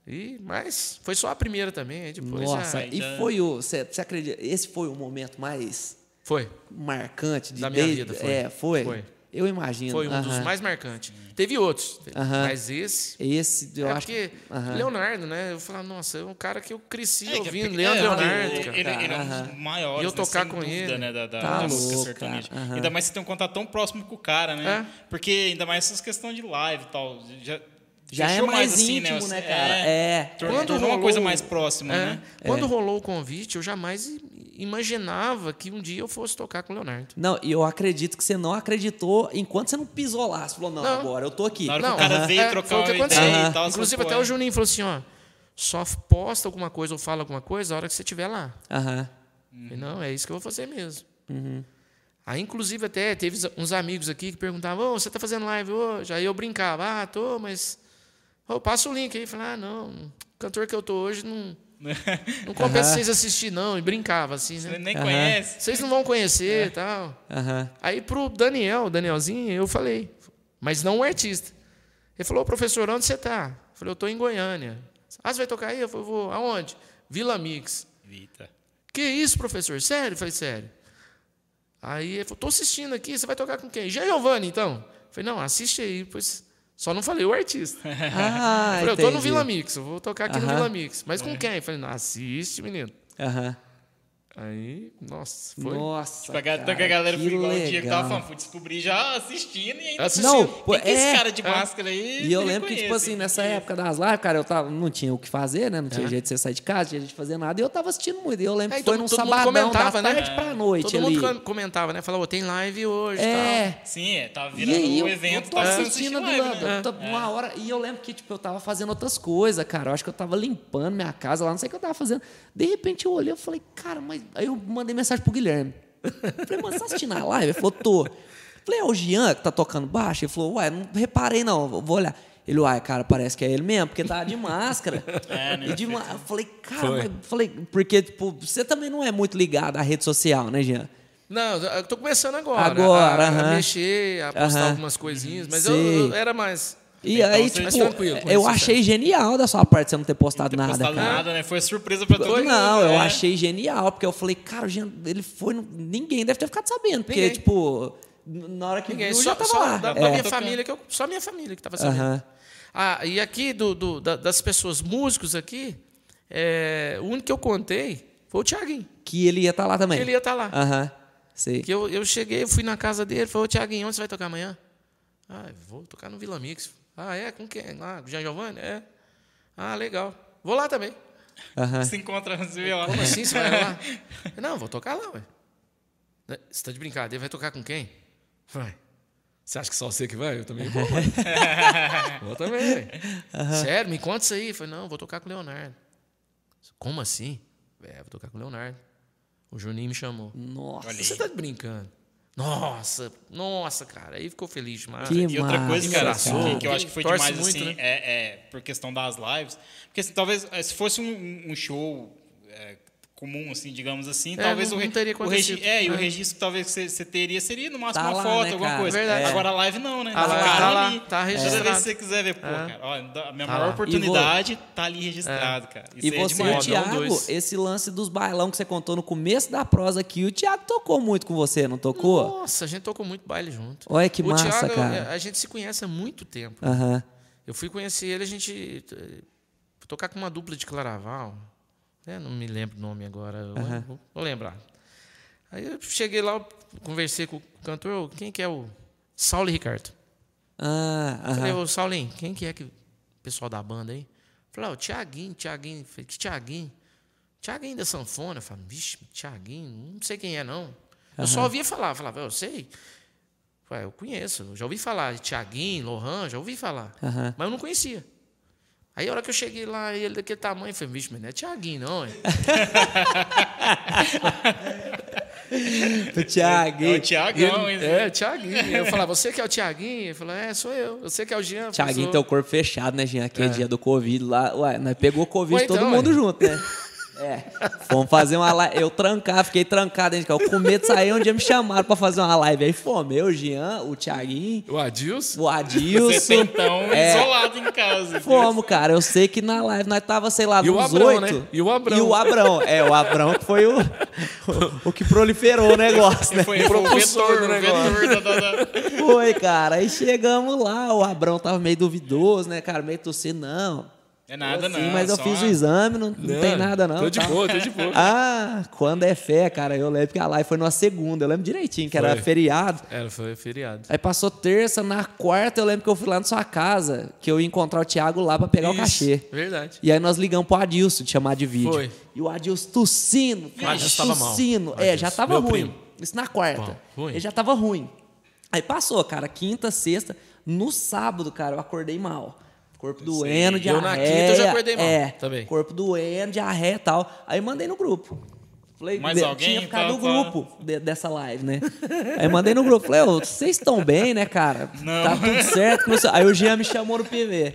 E, mas foi só a primeira também, aí depois Nossa, já e já- foi o. Você você acredita? Esse foi o momento mais foi. marcante de Da minha desde- vida, foi. É, foi. Foi. Eu imagino. Foi um dos Aham. mais marcantes. Teve outros, Aham. mas esse. Esse, eu é acho porque Aham. Leonardo, né? Eu falava, nossa, é um cara que eu cresci É, que- ouvindo, é, Leandro porque Leonardo, ele, cara. ele, ele é um dos maiores, E eu né, tocar sem com dúvida, ele. né, da, da, Tá da música louco, sertaneja. cara. Aham. Ainda mais você tem um contato tão próximo com o cara, né? É. Porque ainda mais essas questões de live e tal. Já, Já é mais assim, íntimo, né? né, cara? É. É. Quando tornou uma rolou- coisa mais próxima, É, né? Quando rolou o convite, eu jamais i- imaginava que um dia eu fosse tocar com o Leonardo. Não, e eu acredito que você não acreditou enquanto você não pisou lá. Você falou, não, Não. agora eu tô aqui. Na hora que Não, o cara aham. veio É, trocar foi o que aconteceu. ideia e tal. Inclusive, até o Juninho falou assim: ó, só posta alguma coisa ou fala alguma coisa a hora que você estiver lá. Aham. Falei, não, é isso que eu vou fazer mesmo. Uhum. Aí, inclusive, até teve uns amigos aqui que perguntavam: Ô, você está fazendo live hoje? Aí eu brincava: Ah, tô, mas. Ô, passa o link aí. Falei: Ah, não, o cantor que eu tô hoje não, <laughs> não compensa Aham. vocês assistir, não. E brincava assim, Você né? nem Aham. conhece. Vocês não vão conhecer e tal. Aham. Aí pro Daniel, o Danielzinho, eu falei, mas não o artista. Ele falou, professor, onde você está? Eu falei, eu estou em Goiânia. Ah, você vai tocar aí? Eu falei, vou. Aonde? Vila Mix. Eita. Que isso, professor? Sério? Eu falei, sério. Aí ele falou, estou assistindo aqui, você vai tocar com quem? Giovanni, então. Eu falei, não, assiste aí, pois. Só não falei o artista. <laughs> Ah, eu falei, eu estou no. Vila Mix, eu vou tocar aqui no Aham. Vila Mix. Mas com quem? Eu falei, não, assiste, menino. Aham. Aí, nossa, foi. Nossa. Tipo, a, ga- cara, a galera que foi igual o dia que tava falando, fui descobrir já assistindo e ainda Assistindo. Não, pô, que é esse cara de é. máscara aí? E eu lembro que, tipo assim, nessa Que- época das lives, cara, eu tava, não tinha o que fazer, né? Não tinha É. jeito de você sair de casa, não tinha jeito de fazer nada. E eu tava assistindo muito. E eu lembro É, que e foi todo- num todo mundo sabadão, comentava, da né? tarde pra noite Todo ali. mundo com- comentava, né? Falava, "Ô, tem live hoje e tal. É. Sim, é, tava E virando eu, evento, eu tô tava assistindo né? uma hora, e eu lembro que, tipo, eu tava fazendo outras coisas, cara. Eu acho que eu tava limpando minha casa lá, não sei o que eu tava fazendo. De repente eu olhei, eu falei, cara, mas. Aí eu mandei mensagem pro Guilherme. Falei, mano, você tá assistindo a live? Ele falou, tô. Falei, é o Jean que tá tocando baixo? Ele falou, ué, não reparei não, vou olhar. Ele, uai, cara, parece que é ele mesmo, porque tá de máscara. <laughs> É, né? De ma- Eu falei, cara, mas, falei, porque, tipo, você também não é muito ligado à rede social, né, Jean? Não, eu tô começando agora. Agora, a, a aham. mexer, a postar Aham. algumas coisinhas, mas eu, eu era mais. E Então, aí, tipo, eu isso, achei genial da sua parte você não ter postado Não ter nada, postado cara. nada, né? Foi surpresa pra todo mundo. Não, eu né? achei genial, porque eu falei, cara, ele foi. Ninguém deve ter ficado sabendo, porque, Ninguém. tipo, na hora que Ninguém, viu, só, já tava só lá. da, da É. minha família, que eu, só minha família que estava sabendo. Aham. Ah, e aqui do, do- da- das pessoas músicos aqui, é, o único que eu contei foi o Thiaguinho. Que ele ia estar lá também. Que ele ia estar lá. Aham. Sei. Que eu, eu cheguei, eu fui na casa dele, falei, ô Thiaguinho, onde você vai tocar amanhã? Ah, vou tocar no Vila Mix. Ah, é? Com quem? Ah, com o Jean Giovanni? É. Ah, legal. Vou lá também. Aham. Se encontra, vê lá. Como assim você vai lá? <laughs> Não, vou tocar lá, ué. Você tá de brincadeira, vai tocar com quem? Vai. Você acha que só você que vai? Eu também vou. <laughs> Vou também, ué. Sério, me conta isso aí. Eu falei, não, vou tocar com o Leonardo. Como assim? É, vou tocar com o Leonardo. O Juninho me chamou. Nossa. Você tá de brincando? Nossa, nossa, cara. Aí ficou feliz demais. Que E outra coisa, massa, cara, cara. que, que eu acho que foi Torce demais, muito, assim, né? é, é por questão das lives. Porque assim, talvez, eh, se fosse um, um show é, comum, assim, digamos assim, É, talvez não- o, re- não teria o regi-. É, e o É. registro talvez que você, você teria seria no máximo Tá uma lá, foto, né, alguma cara? coisa. Verdade. Agora a live não, né? A live tá lá, ali. tá Toda vez registrado. que você quiser ver, pô, É. cara, ó, a minha Tá maior lá. oportunidade tá ali registrado, cara. Isso E é você, demais. o Thiago, esse lance dos bailão que você contou no começo da prosa aqui, o Thiago tocou muito com você, não tocou? Nossa, a gente tocou muito baile junto. Olha que o massa, Thiago, cara. a gente se conhece há muito tempo. Eu fui conhecer ele, a gente eh, tocar com uma dupla de Claraval. Né? Não me lembro o nome agora, vou, vou lembrar. Aí eu cheguei lá, conversei com o cantor, "Ô, quem que é o Saulo Ricardo? Ah, Falei, aham. ô Saulinho, quem que é que o pessoal da banda aí? Falei, ó, o Tiaguinho, Tiaguinho. Falei, que Tiaguinho? Tiaguinho da sanfona. Falei, vixe, Tiaguinho, não sei quem é não. Eu só ouvia falar, falava, eu sei. Falei, eu conheço, já ouvi falar de Tiaguinho, Lohan, já ouvi falar. Aham. Mas eu não conhecia. Aí a hora que eu cheguei lá, ele daquele tamanho, eu falei, vixe, mas não é Tiaguinho não, hein? <laughs> O Thiago. É o Thiagão, E hein? ele, é, Tiaguinho. Eu falava, você que é o Tiaguinho? Ele falou, é, sou eu. Você que é o Jean? "Sou." tem o corpo fechado, né, Jean? Aquele dia do Covid lá. Ué, nós pegou Covid Ué, todo então, mundo ué. junto, né? <laughs> É. Fomos fazer uma live. Eu trancar, fiquei trancado dentro de casa. Eu com medo de sair um dia me chamaram pra fazer uma live. Aí fomos, eu, o Jean, o Thiaguinho, O Adilson? o Adilson. Você então É. isolado em casa. Fomos, cara. Eu sei que na live nós tava, sei lá, E Abrão, oito. né? E o Abrão. E o Abrão. É, o Abrão que foi o, o, o que proliferou o negócio, né? Foi, o propulsor do negócio. Foi, cara. Aí chegamos lá, o Abrão tava meio duvidoso, né, cara? Meio tossindo, não. É nada, Assim, não. Mas eu fiz o exame, não, não tem nada, não. Tô de tá? boa, tô de boa. Ah, quando é fé, cara, eu lembro que a live foi numa segunda, eu lembro direitinho, que era Foi. feriado. Era, foi feriado. Aí passou terça, na quarta eu lembro que eu fui lá na sua casa, que eu ia encontrar o Thiago lá pra pegar o Isso, cachê. Verdade. E aí nós ligamos pro Adilson, te chamar de vídeo. Foi. E o Adilson tossindo. O Adilson tava mal. tossindo. O É, Adilson. já tava Meu ruim. primo. Isso na quarta. Bom, ruim. Ele já tava ruim. Aí passou, cara, quinta, sexta. No sábado, cara, eu acordei mal. Corpo doendo, Eu diarreia. na quinta eu já acordei mal, É, também. corpo doendo, diarreia e tal. Aí mandei no grupo. Falei, Mais alguém tinha ficado pra- no grupo de- dessa live, né? Aí mandei no grupo. Falei, ô, vocês estão bem, né, cara? Não. Tá tudo certo. Começou- Aí o Jean me chamou no PV.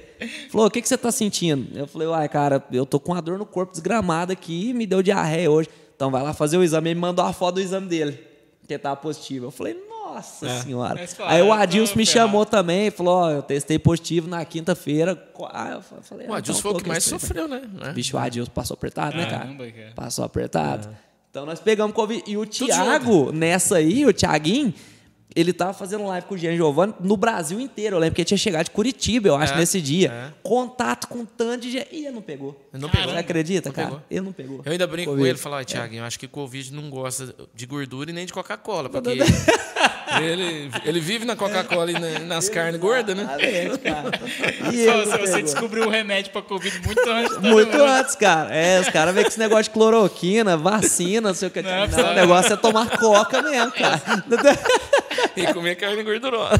Falou, o que, que você tá sentindo? Eu falei, uai, cara, eu tô com uma dor no corpo desgramada aqui, me deu diarreia hoje. Então vai lá fazer o exame. Ele me mandou a foto do exame dele, que tava positivo. Eu falei, nossa É. senhora. Mas, claro, Aí o Adilson me ferrado. chamou também, falou, ó, eu testei positivo na quinta-feira. Ah, eu falei, O ah, Adilson então foi o que mais sofreu, né? É. Bicho, o Adilson passou apertado, né, cara? Caramba, cara. Passou apertado. Então nós pegamos Covid. E o. Thiago, nessa aí, o Thiaguinho, ele tava fazendo live com o Jean Giovanni no Brasil inteiro. Eu lembro que ele tinha chegado de Curitiba, eu acho, É, nesse dia. é. Contato com tanto de gente. E ele não pegou. Ele não Você pegou. acredita, Não cara? pegou. Ele não pegou. Eu ainda brinco com Covid. ele, falo, ó, Thiago, eu acho que o Covid não gosta de gordura e nem de Coca-Cola, porque ele, ele vive na Coca-Cola e na- nas carnes gordas, né? Exatamente, cara. E ele Só, você pegou. descobriu o remédio pra Covid muito antes. tá Muito antes, cara. É, os caras veem que esse negócio de cloroquina, vacina, não sei o que. Não, Não, o negócio é tomar coca mesmo, cara. E comer carne gordurosa.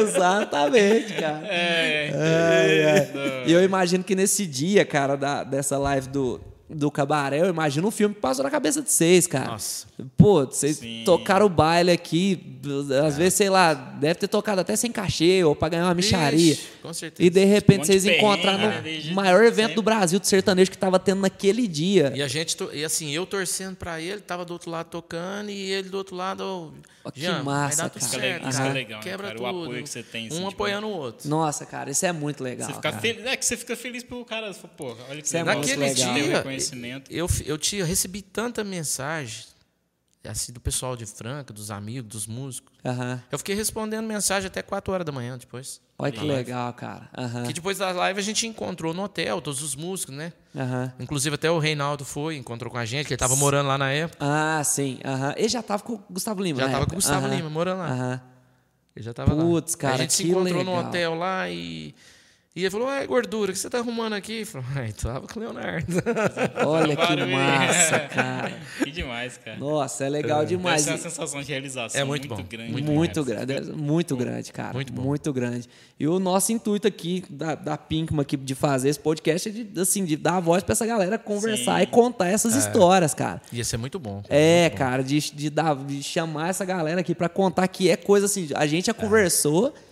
Exatamente, cara. É, é. Ai. E eu imagino que nesse dia, cara, da- dessa live do, do Cabaré, eu imagino um filme que passou na cabeça de vocês, cara. Nossa. Pô, vocês Sim. tocaram o baile aqui, às vezes, sei lá, deve ter tocado até sem cachê ou pra ganhar uma micharia. Ixi, com certeza. E de repente monte vocês encontraram no né, maior evento sempre. do Brasil de sertanejo que tava tendo naquele dia. E a gente, e assim, eu torcendo pra ele, tava do outro lado tocando e ele do outro lado, Ó, que Jean, massa, cara. Isso é certo, legal, isso cara. é legal, né, quebra cara? O tudo. apoio que você tem, assim, um tipo, apoiando o outro. Nossa, cara, isso é muito legal. Você fica cara. feliz, é que você fica feliz pelo cara, pô, olha que Isso é muito Naquele legal. um dia, reconhecimento. eu, eu, tinha, recebi tanta mensagem, assim, do pessoal de Franca, dos amigos, dos músicos. Eu fiquei respondendo mensagem até 4 horas da manhã depois. Olha que legal, cara. Aham. Que depois da live a gente encontrou no hotel, todos os músicos, né? Inclusive até o Reinaldo foi, encontrou com a gente, que ele tava morando lá na época. Ah, sim. Aham. Ele já tava com o Gustavo Lima. Já na tava época. com o Gustavo. Lima, morando lá. Ele já tava Putz, lá. cara, a gente se encontrou no legal. hotel lá e. E ele falou, é gordura, o que você tá arrumando aqui? Eu falei, ai, tava com o Leonardo. <laughs> Olha que massa, cara. <laughs> Que demais, cara. Nossa, é legal Deve demais. ser uma sensação de realização É muito muito, bom, grande. muito Muito, cara. grande, muito grande, cara. Muito Muito, bom. grande. E o nosso intuito aqui da, da Pinkman aqui de fazer esse podcast é de, assim, de dar voz pra essa galera conversar Sim. e contar essas histórias, cara. Ia ser muito bom. É, muito bom. cara, de, de, dar, de chamar essa galera aqui pra contar que é coisa assim. A gente já conversou é.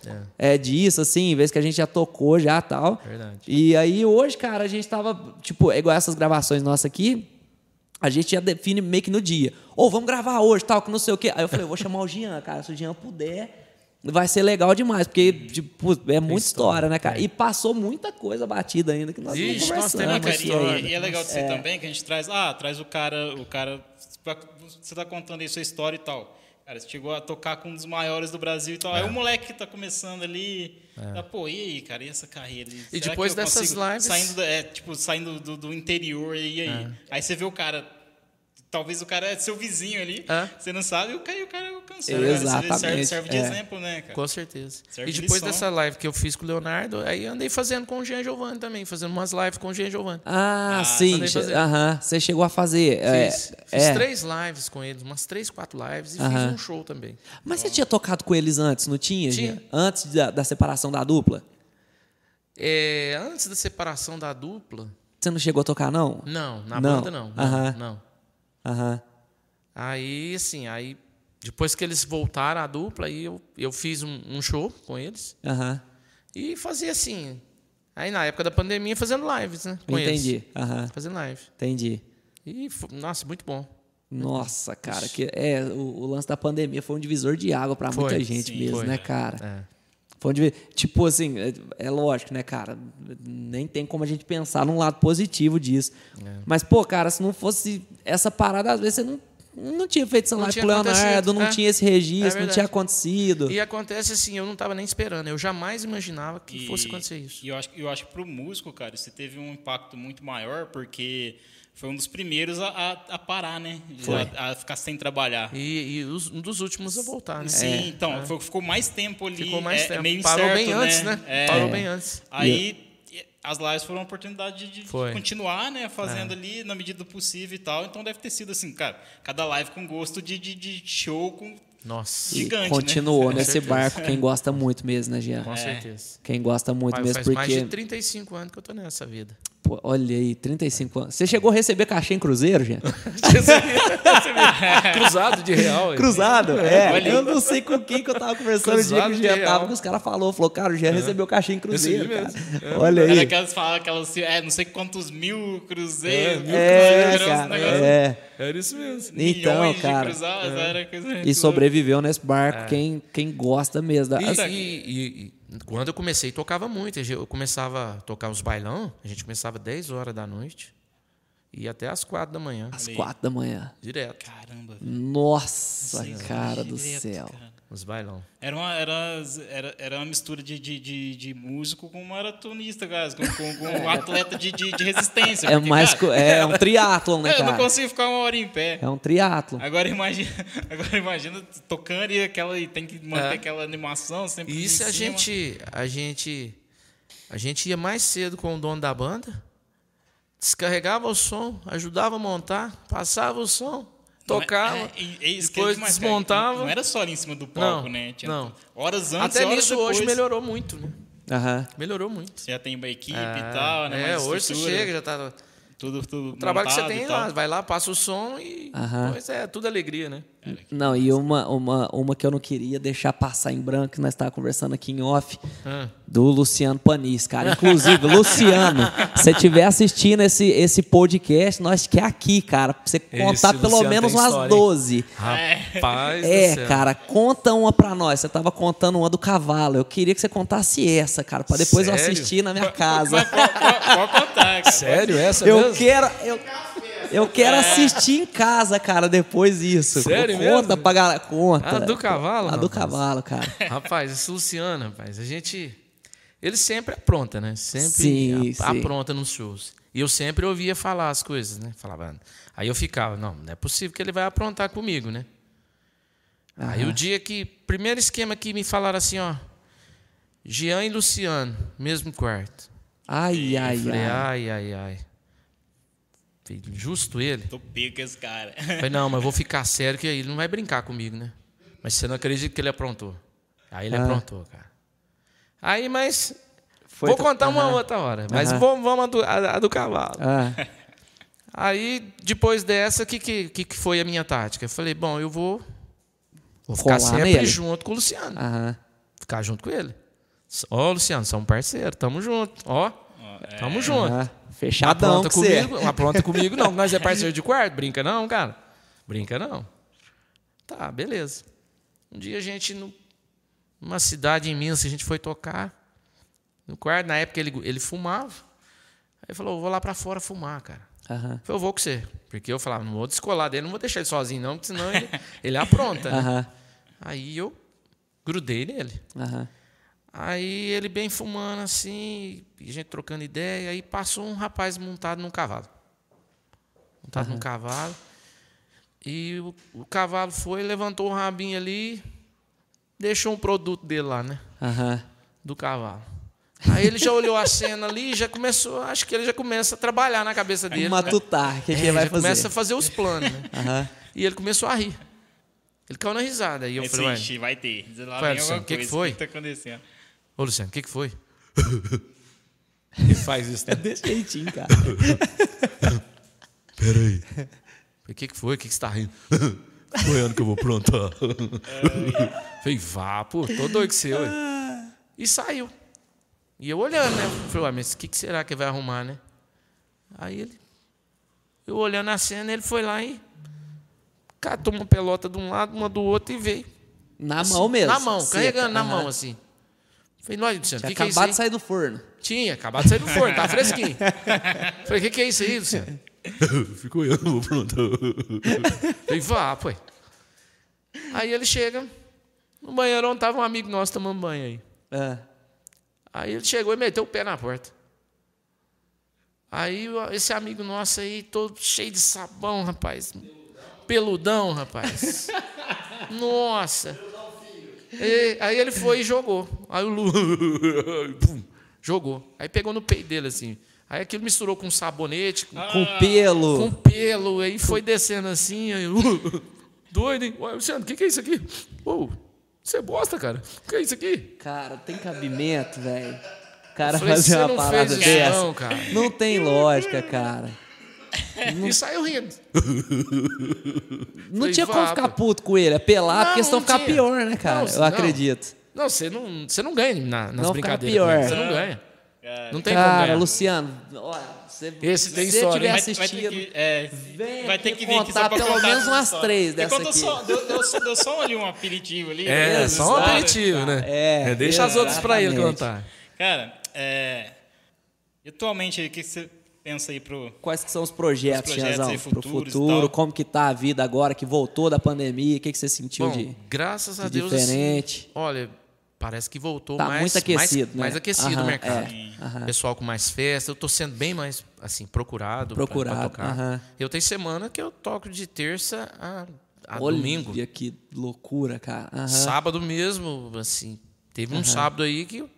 Disso, assim, em vez que a gente já tocou já tal. Verdade. E aí hoje, cara, a gente tava, tipo, é igual essas gravações nossas aqui. A gente já define meio que no dia. Ou vamos gravar hoje, tal, que não sei o quê. Aí eu falei, eu vou chamar o Jean, cara. Se o Jean puder, vai ser legal demais. Porque, tipo, é muita história, né, cara? E passou muita coisa batida ainda que nós não Ixi, nós conversamos. cara, e- história. e, e é legal de ser também que a gente traz, ah, traz o cara, o cara, você tá contando aí sua história e tal. Cara, você chegou a tocar com um dos maiores do Brasil e tal. É. Aí o moleque que tá começando ali, tá, pô, e aí, cara, e essa carreira? Será que depois eu dessas consigo- lives- Saindo, é, tipo, saindo do, do interior, e aí? Aí você vê o cara, talvez o cara é seu vizinho ali, É. você não sabe, e o cara, o cara alcançou. né? Você vê, Serve, Exatamente, serve de é. exemplo, né, cara? Com certeza. Serve e de depois lição. dessa live que eu fiz com o Leonardo, aí andei fazendo com o Jean Giovanni também, fazendo umas lives com o Jean Giovanni. Ah, Ah, sim. Aham. Você chegou a fazer. é, Fiz, fiz é. três lives com eles, umas três, quatro lives, e Aham. fiz um show também. Mas você tinha tocado com eles antes, não tinha? Tinha. Jean? Antes da, da separação da dupla? É, antes da separação da dupla, Você não chegou a tocar, não? não, na Não. banda não. Não, Aham. não. Aham. Aí, assim, aí depois que eles voltaram à dupla, aí eu, eu fiz um, um show com eles Aham. e fazia assim. Aí na época da pandemia fazendo lives, né? Com Entendi. eles. Aham. Fazendo live. Entendi. E, nossa, muito bom. Nossa, cara, que é o, o lance da pandemia foi um divisor de água pra Foi, muita gente sim, mesmo, foi. né, cara? É. Foi um divi- tipo assim, é, é lógico, né, cara? Nem tem como a gente pensar num lado positivo disso. É. Mas, pô, cara, se não fosse essa parada, às vezes você não, não tinha feito essa Não live pro Leonardo, não é. tinha esse É registro, não verdade. tinha acontecido. E acontece assim, eu não estava nem esperando. Eu jamais imaginava que E- fosse acontecer isso. E eu acho, eu acho que para o músico, cara, isso teve um impacto muito maior, porque foi um dos primeiros a, a, a parar, né? Foi. A, a ficar sem trabalhar. E, e os- um dos últimos a voltar, né? Sim, então, foi- ficou mais tempo ali. Ficou mais é, tempo. meio Parou incerto, bem antes, né? É. Parou bem antes. Aí as lives foram uma oportunidade de, Foi. continuar, né? É. Fazendo ali na medida do possível e tal. Então deve ter sido assim, cara, cada live com gosto de, de, de show com. Nossa, E gigante, né? continuou Com nesse barco, quem gosta muito mesmo, né, Jean? com certeza. Quem gosta muito Mas mesmo, faz porque. mais de 35 anos que eu tô nessa vida. Pô, olha aí, 35 anos. Você chegou a receber cachê em Cruzeiro, Jean? <laughs> Cruzado de real. Cruzado? É. Aí. eu não sei com quem que eu tava conversando o dia que Cruzado o Jean tava, que os caras falaram, falou, cara, o Jean recebeu cachê em Cruzeiro, mesmo. Olha Era aí. aquelas falam aquelas, é, não sei quantos mil cruzeiros, mil É, cruzeiros, cara, é. Era isso mesmo. Então, milhões de cara. cruzados, era coisa muito E sobreviveu nesse barco quem, quem gosta mesmo. da- E, assim, e- e- e quando eu comecei, tocava muito. Eu começava a tocar os bailão, a gente começava 10 horas da noite e até às 4 da manhã, às quatro da manhã. direto, Caramba, velho. Nossa, cara do direto, céu. cara. Os bailão. Era uma, era, era, era uma mistura de, de, de, de músico com maratonista, cara, com, com, com um atleta de, de, de resistência. É porque, mais cara, é um <laughs> triatlon, né, eu não cara? consigo ficar uma hora em pé. É um triatlon. Agora imagina, <laughs> agora imagina tocando e aquela e tem que manter É. aquela animação sempre E isso em a cima. gente, a gente, a gente ia mais cedo com o dono da banda, descarregava o som, ajudava a montar, passava o som, tocava, É, é, é depois é desmontava. Não era só ali em cima do palco, Não, né? Tinha não. Horas antes Até horas nisso depois. hoje melhorou muito, né? Melhorou muito. Você já tem uma equipe É, e tal, né? É, mais hoje você chega, já tá. Tudo, tudo O trabalho que você tem lá, vai lá, passa o som e. Aham. Pois é, tudo alegria, né? Não, e uma, uma, uma que eu não queria deixar passar em branco, que nós estávamos conversando aqui em off, Ah. do Luciano Panis, cara. Inclusive, <laughs> Luciano, se você estiver assistindo esse, esse podcast, nós quer aqui, cara, pra você contar pelo Luciano menos umas história, hein? 12. Rapaz É, do céu. cara, conta uma pra nós. Você tava contando uma do cavalo. Eu queria que você contasse essa, cara, pra depois eu Sério? assistir na minha <laughs> casa. Pode, contar, cara. Sério, essa Eu mesmo? quero. Eu, eu quero assistir em casa, cara, depois isso. Sério conta mesmo? pra galera. Conta. A do cavalo, A do rapaz? cavalo, cara. <laughs> Rapaz, esse Luciano, rapaz, a gente. Ele sempre apronta, né? Sempre Sim, ap- sim. apronta nos shows. E eu sempre ouvia falar as coisas, né? Falava. Aí eu ficava, não, não é possível que ele vai aprontar comigo, né? Aí o dia que. Primeiro esquema que me falaram assim, ó. Jean e Luciano, mesmo quarto. Ai, ai, Falei, ai. ai, ai, ai. Falei, Justo ele. Tô pico esse cara. Falei, não, mas eu vou ficar sério que ele não vai brincar comigo, né? Mas você não acredita que ele aprontou. Aí ele Ah. aprontou, cara. Aí, mas. Foi vou contar uma outra hora. Mas vamos, vamos a, do, a- a do cavalo. Ah, Aí, depois dessa, o que, que, que foi a minha tática? Eu falei, bom, eu vou, vou ficar Colar sempre nele. junto com o Luciano. Ficar junto com ele. Ó, Luciano, somos parceiro, tamo junto. Ó, tamo junto. Apronta com você. comigo, apronta comigo não. <laughs> Nós é parceiro de quarto, brinca não, cara. Brinca não. Tá, beleza. Um dia a gente, numa cidade em Minas, a gente foi tocar no quarto. Na época ele, ele fumava. Aí ele falou, vou lá pra fora fumar, cara. Aham. Eu vou com você. Porque eu falava, não vou descolar dele, não vou deixar ele sozinho, não, porque senão ele, ele apronta. né? Aí eu grudei nele. Aham. Aí ele bem fumando assim, e a gente trocando ideia, aí passou um rapaz montado num cavalo. Montado num cavalo. E o, o cavalo foi, levantou o rabinho ali, deixou um produto dele lá, né? Aham. Do cavalo. Aí ele já olhou a cena ali e já começou, acho que ele já começa a trabalhar na cabeça dele. né? Matutar, o que, que É, ele vai já fazer? começa a fazer os planos, né? Aham. E ele começou a rir. Ele caiu na risada. Aí eu Esse falei, vai ter. Diz Lá Ué, o que que foi? O que tá acontecendo? Ô Luciano, o que, que foi? <laughs> ele faz isso, né? É desse jeitinho, cara. <laughs> Peraí. Falei, o que, que foi? O que, que você tá rindo? <laughs> Foi ano que eu vou aprontar. Falei, vá, pô, tô doido que você, ué. E saiu. E eu olhando, né? Falei, ué, mas o que, que será que vai arrumar, né? Aí ele. Eu olhando a cena, ele foi lá e catou uma pelota de um lado, uma do outro e veio. Na Assim, mão mesmo. Na mão, seca. carregando na Aham. mão, assim. Falei, nós, Luciano, o Tinha que, que é isso acabado aí? de sair do forno. Tinha, acabado de sair do forno, tá fresquinho. <laughs> Falei, o que, que é isso aí, Luciano? Fico olhando, pronto. Falei, vá, pô. Aí ele chega, no banheirão tava um amigo nosso tomando banho aí. Ah, Aí ele chegou e meteu o pé na porta. Aí esse amigo nosso aí, todo cheio de sabão, rapaz. Peludão, rapaz. <laughs> Nossa. E- aí ele foi e jogou. Aí o Lu <laughs> pum, jogou. Aí pegou no peito dele assim. Aí aquilo misturou com sabonete, com, com pelo. com pelo, aí foi descendo assim. Aí, uh, <laughs> doido, hein? Ué, Luciano, o que, que é isso aqui? Ô, você bosta, cara. O que é isso aqui? Cara, tem cabimento, velho. O cara Falei, fazer "Você uma não parada fez isso dessa. não, cara." Não tem lógica, cara. E saiu rindo. <laughs> Não Falei, tinha como "Vá, ficar pô." puto com ele. É pelar, Não, porque senão não ficar pior, né, cara? Não, Eu não. acredito. Não, você não, você não ganha na- nas Não, fica brincadeiras. pior. ele, Você não ganha. Não tem como Cara, ganhar. Luciano, olha, você, Esse tem se história, tiver hein? Vai, vai ter assistido, que, é, vem vai ter que vir contar pelo contar menos umas história. três dessa contou aqui. Só, deu, deu, deu só ali um aperitivo ali. É, beleza, só um história. aperitivo, né? É, deixa as outras pra ele exatamente. contar. Cara, é, atualmente, o que você pensa aí pro... Quais que são os projetos, Os projetos Tiazão, aí pro futuro? Como que tá a vida agora que voltou da pandemia? O que, que você sentiu Bom, de, graças a de Deus, diferente? assim, olha, parece que voltou Tá mais, muito aquecido, mais, né? mais aquecido Aham, o mercado. é, aham. Pessoal com mais festa, eu tô sendo bem mais assim procurado, pra- Procurado, pra, tocar. aham. Eu tenho semana que eu toco de terça a, a Olha domingo. que loucura, cara. Aham. Sábado mesmo, assim, teve um sábado aí que eu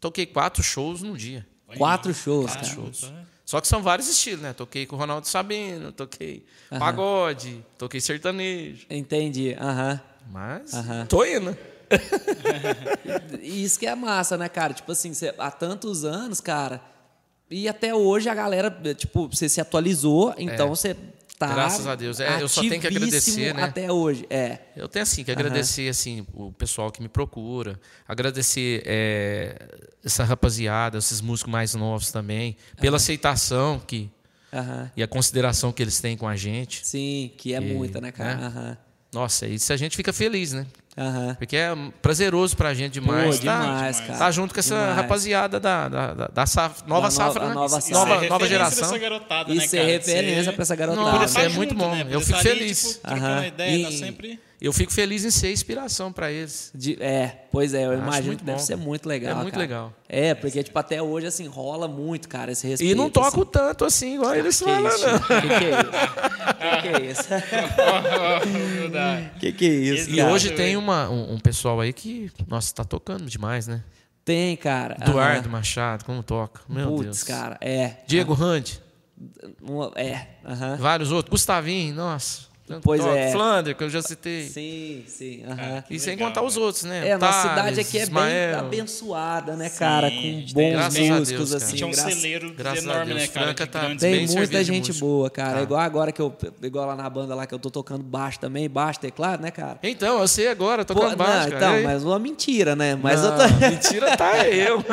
toquei quatro shows num dia. Quatro shows, Quatro cara. shows. Só que são vários estilos, né? Toquei com o Ronaldo Sabino, toquei pagode, toquei sertanejo. Entendi. Aham. Mas Aham. tô indo. <laughs> Isso que é massa, né, cara? Tipo assim, você- há tantos anos, cara, e até hoje a galera, tipo, você se atualizou, então você tá. É. Graças a Deus. É, eu só tenho que agradecer, né? Até hoje, é. Eu tenho assim que agradecer assim o pessoal que me procura, agradecer é, essa rapaziada, esses músicos mais novos também, pela aceitação que Aham. e a consideração que eles têm com a gente. Sim, que é muita, né, cara? né? Nossa, isso a gente fica feliz, né? Aham. Porque é prazeroso pra gente demais. Pô, tá, demais, cara. tá junto com essa Demais. rapaziada da, da, da, da saf- nova Da no- safra, a né? nova E safra. nova, ser nova geração. dessa garotada, E né, ser cara? referência Ser- pra essa garotada. Não, tá é muito bom. né? Eu Tá fico ali, feliz. Tipo, Aham. ideia, tá E- sempre... eu fico feliz em ser inspiração para eles. De- é, pois é, eu Acho imagino muito que deve bom, ser cara. muito legal. É muito cara. legal. É, porque, tipo, até hoje, assim, rola muito, cara, esse respeito. E não toco assim. tanto assim, igual eles Que falam, isso, não. que que é isso? <laughs> Que que é isso? <laughs> Que que é isso, E cara? hoje tem uma, um, um pessoal aí que, nossa, tá tocando demais, né? Tem, cara. Eduardo. Machado, como toca. Meu Putz, Deus. cara, é. Diego Uma- É, vários outros. Gustavinho, nossa. Pois é. Flander, que eu já citei. Sim, sim, aham. E sem Legal, contar os velho. outros, né? É, a nossa cidade aqui é Ismael. bem abençoada, né, cara? a Com gente tem- bons músicos, cara. A assim. gente é um graças- celeiro graças enorme, né, cara? Franca tá Tem muita gente boa, cara. Tá. Igual agora que eu. Igual lá na banda lá que eu tô tocando baixo também, baixo, teclado, né, cara? Então, eu sei agora, tô Pô, tocando baixo, não, cara. então, mas uma mentira, né? Mas Não, eu tô. Mentira tá <laughs> eu.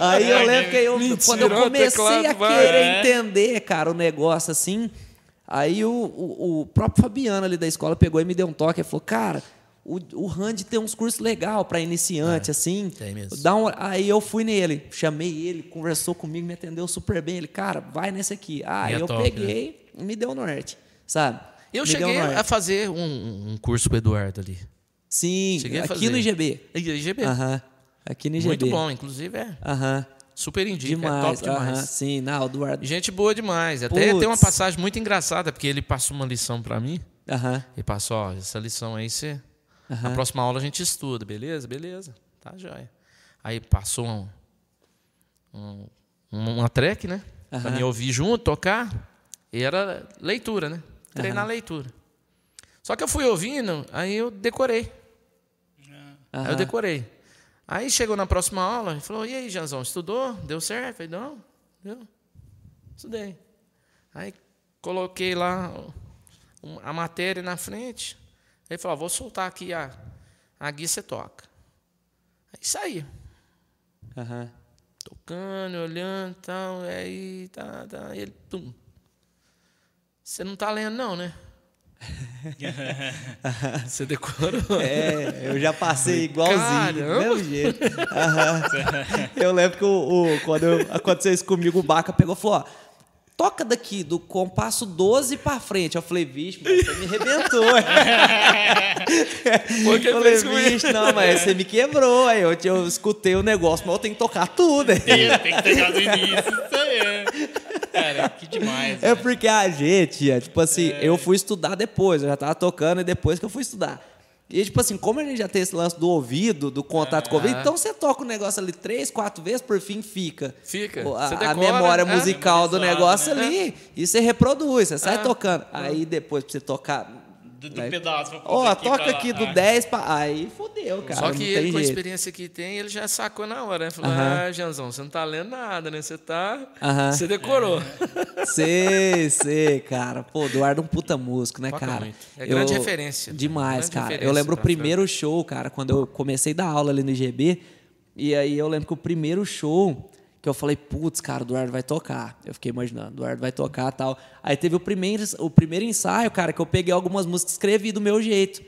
Aí eu lembro que eu, Mentira, quando eu comecei teclado a querer É. entender, cara, o negócio assim, aí o, o, o próprio Fabiano ali da escola pegou e me deu um toque e falou, cara, o, o Rand tem uns cursos legal para iniciante, assim. É, tem mesmo. Dá um, aí eu fui nele, chamei ele, conversou comigo, me atendeu super bem. Ele, cara, vai nesse aqui. Ah, é eu top, peguei e me deu o norte, sabe? Eu Me cheguei a fazer um, um curso com o Eduardo ali. Sim, cheguei aqui no IGB. IGB. Aham. Aqui no IGB. Muito bom, inclusive é Aham. Super indica, Demais. é top demais. aham, Sim, não, o Eduardo. Gente boa demais. Até Putz. tem uma passagem muito engraçada, porque ele passou uma lição pra mim. Aham. Ele passou, ó, essa lição aí você. Na próxima aula a gente estuda, beleza? Beleza. Tá jóia. Aí passou um, um- uma track, né? Pra Aham. mim ouvir junto, tocar. E era leitura, né? Treinar leitura. Só que eu fui ouvindo, aí eu decorei. Aí eu decorei. Aí chegou na próxima aula, ele falou: E aí, Janzão, estudou? Deu certo? Eu falei: Não, deu. Estudei. Aí coloquei lá a matéria na frente. Ele falou: "Ó, Vou soltar aqui a, a guia, você toca. Aí saía. Aham. Tocando, olhando e tal. Aí tá, tá. Ele, tum. Você não tá lendo, não, né? <laughs> Você decorou? É, eu já passei igualzinho, do mesmo jeito. Eu lembro que o, o- quando eu- aconteceu isso comigo, o Baca pegou e falou, ó, toca daqui, do compasso 12 pra frente. Eu falei, vixe, mas você me arrebentou. <laughs> Por que eu falei, vixe, não, mas você me quebrou. Aí eu, eu escutei o negócio, mas eu tenho que tocar tudo. Tem, tem que pegar do início. É. Cara, que demais. É né? porque a gente, é, tipo assim, eu fui estudar depois, eu já tava tocando e depois que eu fui estudar. E, tipo assim, como a gente já tem esse lance do ouvido, do contato com o ouvido, então você toca o negócio ali três, quatro vezes, por fim fica. Fica. A, Você a decora, memória né? musical do Memorizado, negócio né? ali, e você reproduz, você sai Ah. tocando. Aí depois pra você tocar. Do, do pedaço. pra Ó, aqui toca aqui do Ah. 10 pra. Aí fodeu, cara. Só que ele, com a experiência que tem, ele já sacou na hora, né? Falou, Aham. ah, Janzão, você não tá lendo nada, né? Você tá. Aham. Você decorou. <laughs> Sei, sei, cara. Pô, Eduardo é um puta músico, né, Toca cara? muito. É grande referência. Demais, Grande cara. referência Eu lembro o pra primeiro show, cara, quando eu comecei a dar aula ali no IGB. E aí eu lembro que o primeiro show que eu falei, putz, cara, o Eduardo vai tocar. Eu fiquei imaginando, o Eduardo vai tocar e tal. Aí teve o primeiro, o primeiro ensaio, cara, que eu peguei algumas músicas e escrevi do meu jeito.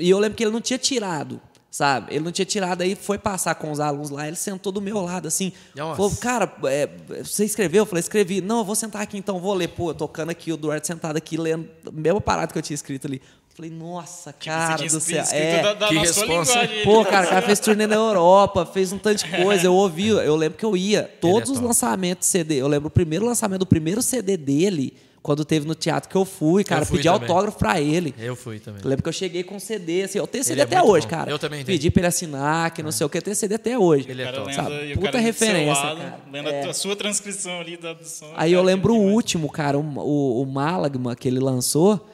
E eu lembro que ele não tinha tirado, sabe? Ele não tinha tirado, aí foi passar com os alunos lá, ele sentou do meu lado, assim. Nossa. Falou, cara, é, você escreveu? Eu falei, escrevi. Não, eu vou sentar aqui então, vou ler. Pô, tocando aqui, o Eduardo sentado aqui, lendo a mesma parada que eu tinha escrito ali. Falei, nossa, cara Tipo, Você do céu. É, da, da que linguagem. Pô, cara, o cara fez turnê na Europa, fez um tanto de coisa. Eu ouvi, eu lembro que eu ia. Todos os top. lançamentos de CD. Eu lembro o primeiro lançamento do primeiro CD dele, quando teve no teatro que eu fui, cara, fui pedi também. autógrafo pra ele. Eu fui também. Eu lembro que eu cheguei com CD, assim, eu tenho CD é até muito hoje, bom. cara. Eu também tenho. Pedi pra ele assinar, que não sei o que, eu tenho CD até hoje. Ele é cara top. lembra, Sabe? Puta referência, lado, cara. Lembra É. a sua transcrição ali da, do som. Aí eu cara, lembro o demais. último, cara, o, o, o Malagma que ele lançou.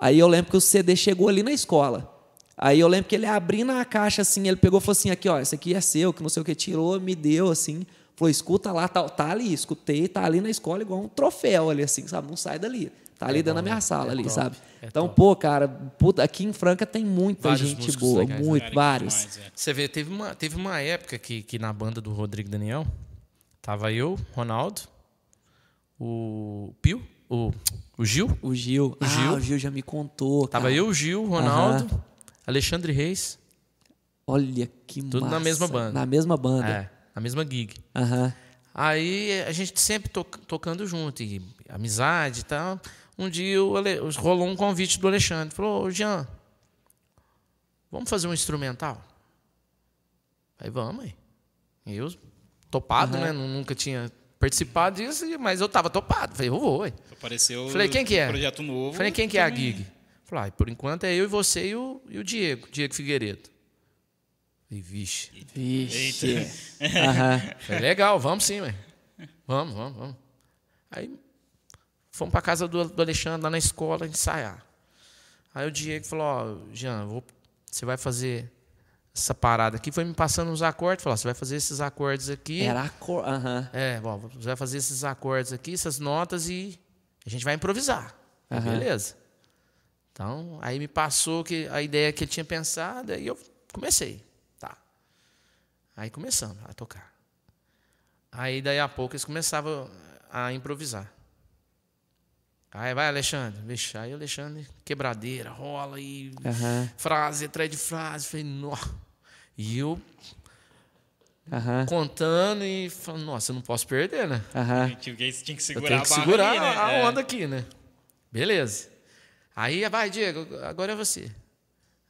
Aí eu lembro que o CD chegou ali na escola. Aí eu lembro que ele abrindo a caixa assim, ele pegou e falou assim: aqui, ó, esse aqui é seu, que não sei o que, tirou, me deu assim. Falou, escuta lá, tá, tá ali, escutei, tá ali na escola igual um troféu ali, assim, sabe? Não sai dali. Tá ali dentro da minha sala ali, top, sabe? é então, top. pô, cara, puta, aqui em Franca tem muita Vários gente boa, legais, né? muito, Cara, vários. demais, é. Você vê, teve uma, teve uma época que, que na banda do Rodrigo Daniel, tava eu, Ronaldo, o Pio, o, o Gil, O Gil. O Ah, Gil. o Gil já me contou. tava cara. eu, o Gil, Ronaldo, Alexandre Reis, Olha que Tudo na massa. mesma banda. Na mesma banda. é, a mesma gig. Aham. Aí a gente sempre to- tocando junto, e amizade e tal. Um dia o Ale- rolou um convite do Alexandre. Falou, ô Jean, vamos fazer um instrumental? Aí vamos, aí. Eu, topado, né? Nunca tinha participado disso, mas eu tava topado. Falei, eu vou, aí. Apareceu Falei, quem que é? um projeto novo. Falei, quem que é a gig? Falei, ah, por enquanto é eu e você e o, e o Diego, Diego Figueiredo. Falei, vixe. Vixe. Eita. Aham. <laughs> Falei, legal, vamos sim, ué. Vamos, vamos, vamos. Aí fomos para casa do, do Alexandre, lá na escola, ensaiar. Aí o Diego falou, ó, Jean, vou- você vai fazer essa parada aqui. Foi me passando uns acordes, falou, você vai fazer esses acordes aqui. Era a cor. Aham. É, bom, você vai fazer esses acordes aqui, essas notas e a gente vai improvisar. Aham. Beleza. Então, aí me passou que a ideia que ele tinha pensado, aí eu comecei. Tá. Aí começamos a tocar. Aí daí a pouco eles começavam a improvisar. Aí vai, Alexandre. Vixe, aí o Alexandre, quebradeira, rola e Aham. frase atrás de frase. Falei, nó. E eu Aham. contando e falando, nossa, eu não posso perder, né? Aham. Tinha que Eu segurar tenho que a segurar ali, né? a É. onda aqui, né? Beleza. Aí vai, Diego, agora é você.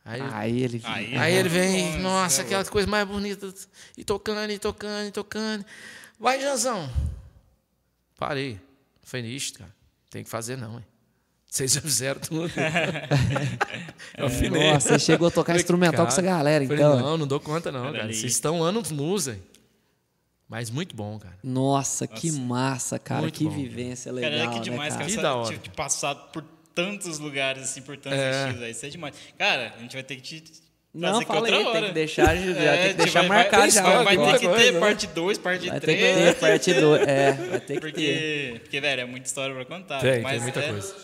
Aí, Aí ele. Aí, aí ele vem, Nossa, nossa, é aquela coisa mais bonita, e tocando, e tocando, e tocando. Vai, Janzão. Parei. Falei, ixi, cara, tem que fazer não, hein? Vocês já fizeram tudo. eu afinei. Nossa, você chegou a tocar instrumental com essa cara, galera, falei, então. não, não dou conta não, cara. Vocês estão anos luz, hein? Mas muito bom, cara. Nossa, que massa, cara. Muito que bom. vivência Cara, legal. é que demais, né, cara. Que essa- da hora. Tipo, de passar por tantos lugares, assim, por tantos É. estilos aí. Isso é demais. Cara, a gente vai ter que te Não, fala aí, hora. tem que deixar, já tem que deixar vai- marcado vai, já. Vai, vai ter que ter parte 2, parte Vai ter que 3. ter parte 2. É, vai ter que ter. Porque, porque, velho, é muita história pra contar. Tem, mas tem muita é- coisa.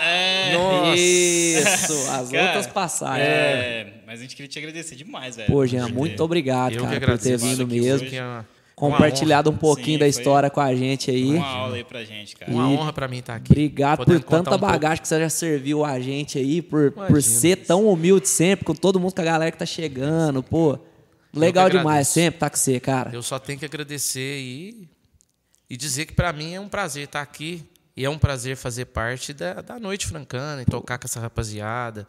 É, Nossa. Isso, <laughs> as Cara, outras passagens. é, mas a gente queria te agradecer demais, velho. Pô, Jean, muito obrigado, Eu cara, por ter vindo mesmo. É uma, Compartilhado um pouquinho Sim, da história com a gente aí. Uma aula aí pra gente, cara. Uma E- honra pra mim estar aqui. Obrigado por tanta um pouco. bagagem que você já serviu a gente aí, por, por ser tão humilde sempre, com todo mundo, com a galera que tá chegando, pô. Legal demais sempre tá com você, cara. Eu só tenho que agradecer e, e dizer que para mim é um prazer estar aqui e é um prazer fazer parte da, da Noite Francana e tocar com essa rapaziada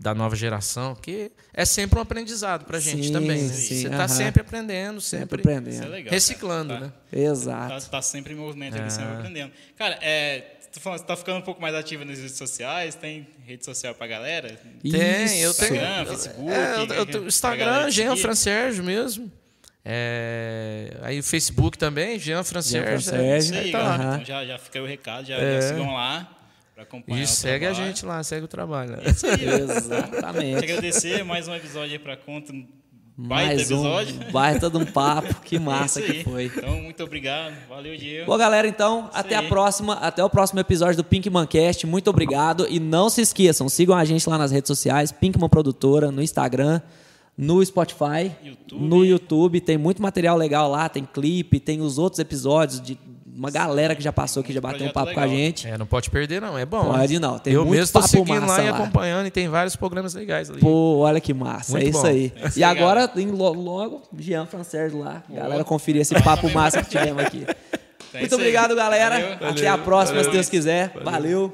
da nova geração, que é sempre um aprendizado pra gente Sim, também. né? sim, Você aham. tá sempre aprendendo, Sempre sempre, Isso é aprendendo. legal. reciclando, cara. né? Tá, Exato. tá, tá sempre em movimento ali, É. sempre aprendendo. Cara, é, você tá ficando um pouco mais ativo nas redes sociais? Tem rede social pra galera? Tem, eu Isso. tenho. Instagram, Facebook, É, eu, eu, Instagram, Jean. Francérgio mesmo. É, aí o Facebook também, Jean Francérgio. Jean é, Isso aí, Francérgio. tá galera. lá. Aham. Então já, já fica aí o recado, já, É. já sigam lá E o segue a trabalho. gente lá, segue o trabalho. né? Isso aí, <laughs> Exatamente. agradecer, mais um episódio aí pra conta. um Baita Mais um episódio. baita de um papo. Que <laughs> massa É isso que foi. Então, muito obrigado. Valeu, Diego. Bom, galera, então, até a aí. próxima, até o próximo episódio do Pinkman Cast. Muito obrigado e não se esqueçam, sigam a gente lá nas redes sociais, Pinkman Produtora, no Instagram, no Spotify, YouTube. no YouTube, tem muito material legal lá, tem clipe, tem os outros episódios de uma galera que já passou aqui, já bateu um papo com a legal. gente. É, não pode perder, não. É bom. Pode não, tem Eu muito mesmo tô papo seguindo massa lá e lá. acompanhando e tem vários programas legais ali. Pô, olha que massa, Muito é isso bom. aí. É isso e aí, agora, em lo- logo, Jean Francérgio lá, galera conferir esse papo massa que tivemos aqui. <laughs> É Muito obrigado, galera. Valeu. Até a próxima, se valeu. Deus quiser. Valeu.